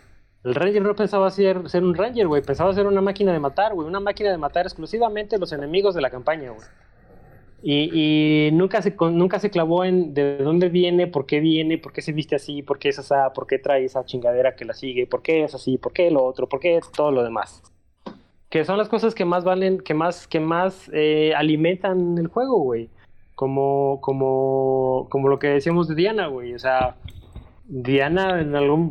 el Ranger no pensaba ser, ser un Ranger, güey, pensaba ser una máquina de matar, güey, una máquina de matar exclusivamente los enemigos de la campaña, güey. Y, nunca se nunca se clavó en de dónde viene, por qué viene, por qué se viste así, por qué es así, por qué trae esa chingadera que la sigue, por qué es así, por qué lo otro, por qué todo lo demás. Que son las cosas que más valen, que más, que más eh, alimentan el juego, güey. Como, como, como lo que decíamos de Diana, güey. O sea, Diana,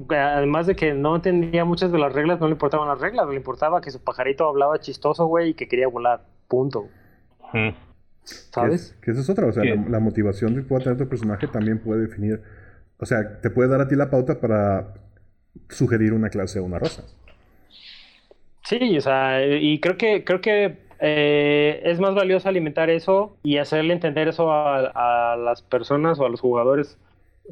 además de que no entendía muchas de las reglas, no le importaban las reglas, le importaba que su pajarito hablaba chistoso, güey, y que quería volar. Punto. ¿Sabes? Que, que esa es otra, o sea, la, la motivación que pueda tener tu personaje también puede definir, o sea, te puede dar a ti la pauta para sugerir una clase o una raza. Sí, o sea, y creo que creo que eh, es más valioso alimentar eso y hacerle entender eso a, a las personas o a los jugadores,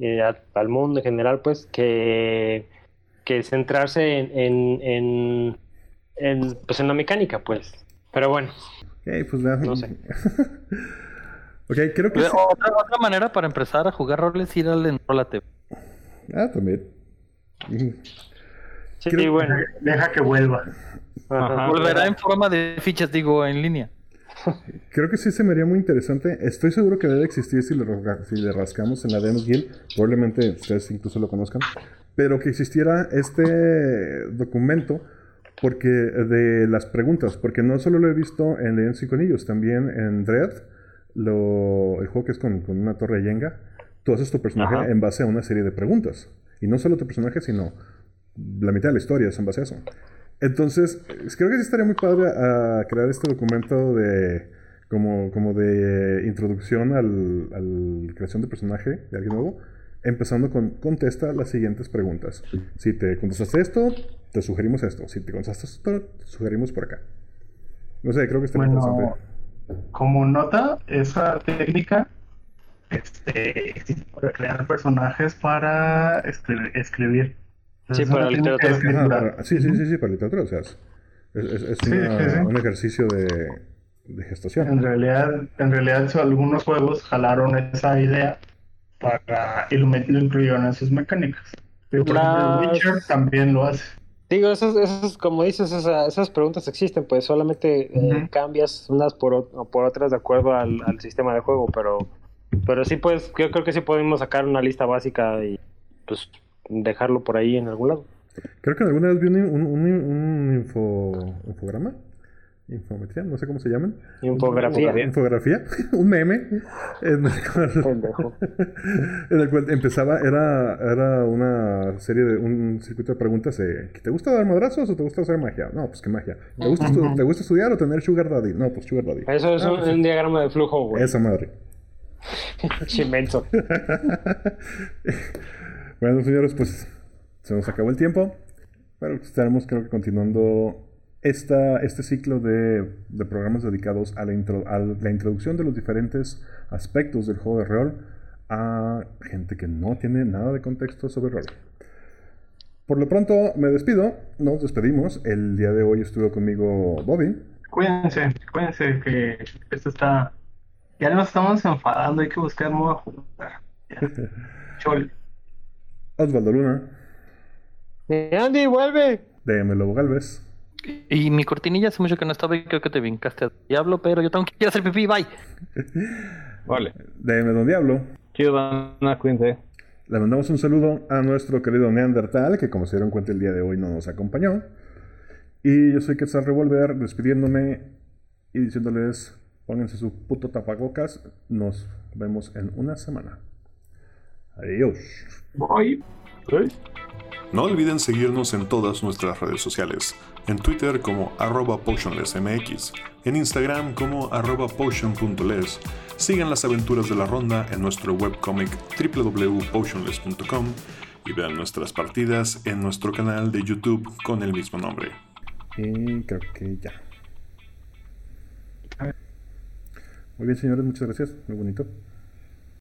eh, a- al mundo en general, pues, que, que centrarse en, en, en, en, pues, en la mecánica, pues. Pero bueno, Ok, pues. No sé. ok, creo que sí. Otra, manera para empezar a jugar rol es ir al Enrólate. Ah, también. Sí, Creo- bueno. Deja que vuelva. Ajá. Volverá en forma de fichas, digo, en línea. Creo que sí se me haría muy interesante. Estoy seguro que debe existir si le, si le rascamos en la Demos Guild. Probablemente ustedes incluso lo conozcan. Pero que existiera este documento porque de las preguntas. Porque no solo lo he visto en Legends y Conillos, también en Dread, lo, el juego que es con, con una torre de Jenga. Tú haces tu personaje Ajá. en base a una serie de preguntas. Y no solo tu personaje, sino la mitad de la historia es en base a eso. Entonces, es- creo que sí estaría muy padre a crear este documento de como, como de introducción al, al creación de personaje de alguien nuevo, empezando con contesta las siguientes preguntas. Si te contestaste esto, te sugerimos esto. Si te contestaste esto, te sugerimos por acá. No sé, creo que estaría Bueno, interesante. como nota, esa técnica este, existe para crear personajes para escri- escribir. Sí, para literatura. Ajá, escritura. para- sí, sí, sí, sí, para literatura. O sea, es, es- es Sí, una- sí, sí. un ejercicio de, de gestación. En realidad, en realidad algunos juegos jalaron esa idea para y lo, incluyeron en sus mecánicas. Pero, por ejemplo, Las- Witcher también lo hace. Digo, esos, esos, como dices, esa- esas preguntas existen, pues solamente eh, cambias unas por, o por otras de acuerdo al, al sistema de juego, pero, pero sí, pues yo creo que sí podemos sacar una lista básica y pues dejarlo por ahí en algún lado. Creo que alguna vez vi un, un, un- un info, infograma. Infometría, no sé cómo se llaman. Infografía. Una Infografía, un meme. En el cual, en el cual empezaba, era, era una serie de un circuito de preguntas de ¿te gusta dar madrazos o te gusta hacer magia? No, pues qué magia. ¿Te gusta, estu- Ujú. ¿te gusta estudiar o tener sugar daddy? No, pues sugar daddy. Eso es Ah, un, pues un diagrama de flujo, güey. Esa madre. Chimenso. bueno, señores, pues se nos acabó el tiempo. Pero estaremos creo que continuando esta, este ciclo de, de programas dedicados a la, intro- a la introducción de los diferentes aspectos del juego de rol a gente que no tiene nada de contexto sobre rol. Por lo pronto me despido, nos despedimos. El día de hoy estuvo conmigo Bobby, Cuídense, cuídense que esto está. Ya nos estamos enfadando, hay que buscar modo de jugar. Chol. Osvaldo Luna, Andy, vuelve. DM Lobo Galvez, Y mi cortinilla hace mucho que no estaba y creo que te vincaste a Diablo, pero yo tengo que ir a hacer pipí, bye. Vale. DM Don Diablo. Chido, banda, cuídense. Le mandamos un saludo a nuestro querido Neandertal, que como se dieron cuenta el día de hoy no nos acompañó. Y yo soy Quetzal Revolver, despidiéndome y diciéndoles, pónganse su puto tapabocas. Nos vemos en una semana. Adiós. Voy. No olviden seguirnos en todas nuestras redes sociales. En Twitter como arroba potionlessmx, en Instagram como arroba potion.les. Sigan las aventuras de la ronda en nuestro webcomic www.potionless.com y vean nuestras partidas en nuestro canal de YouTube con el mismo nombre. Y creo que ya. Muy bien, señores, muchas gracias. Muy bonito.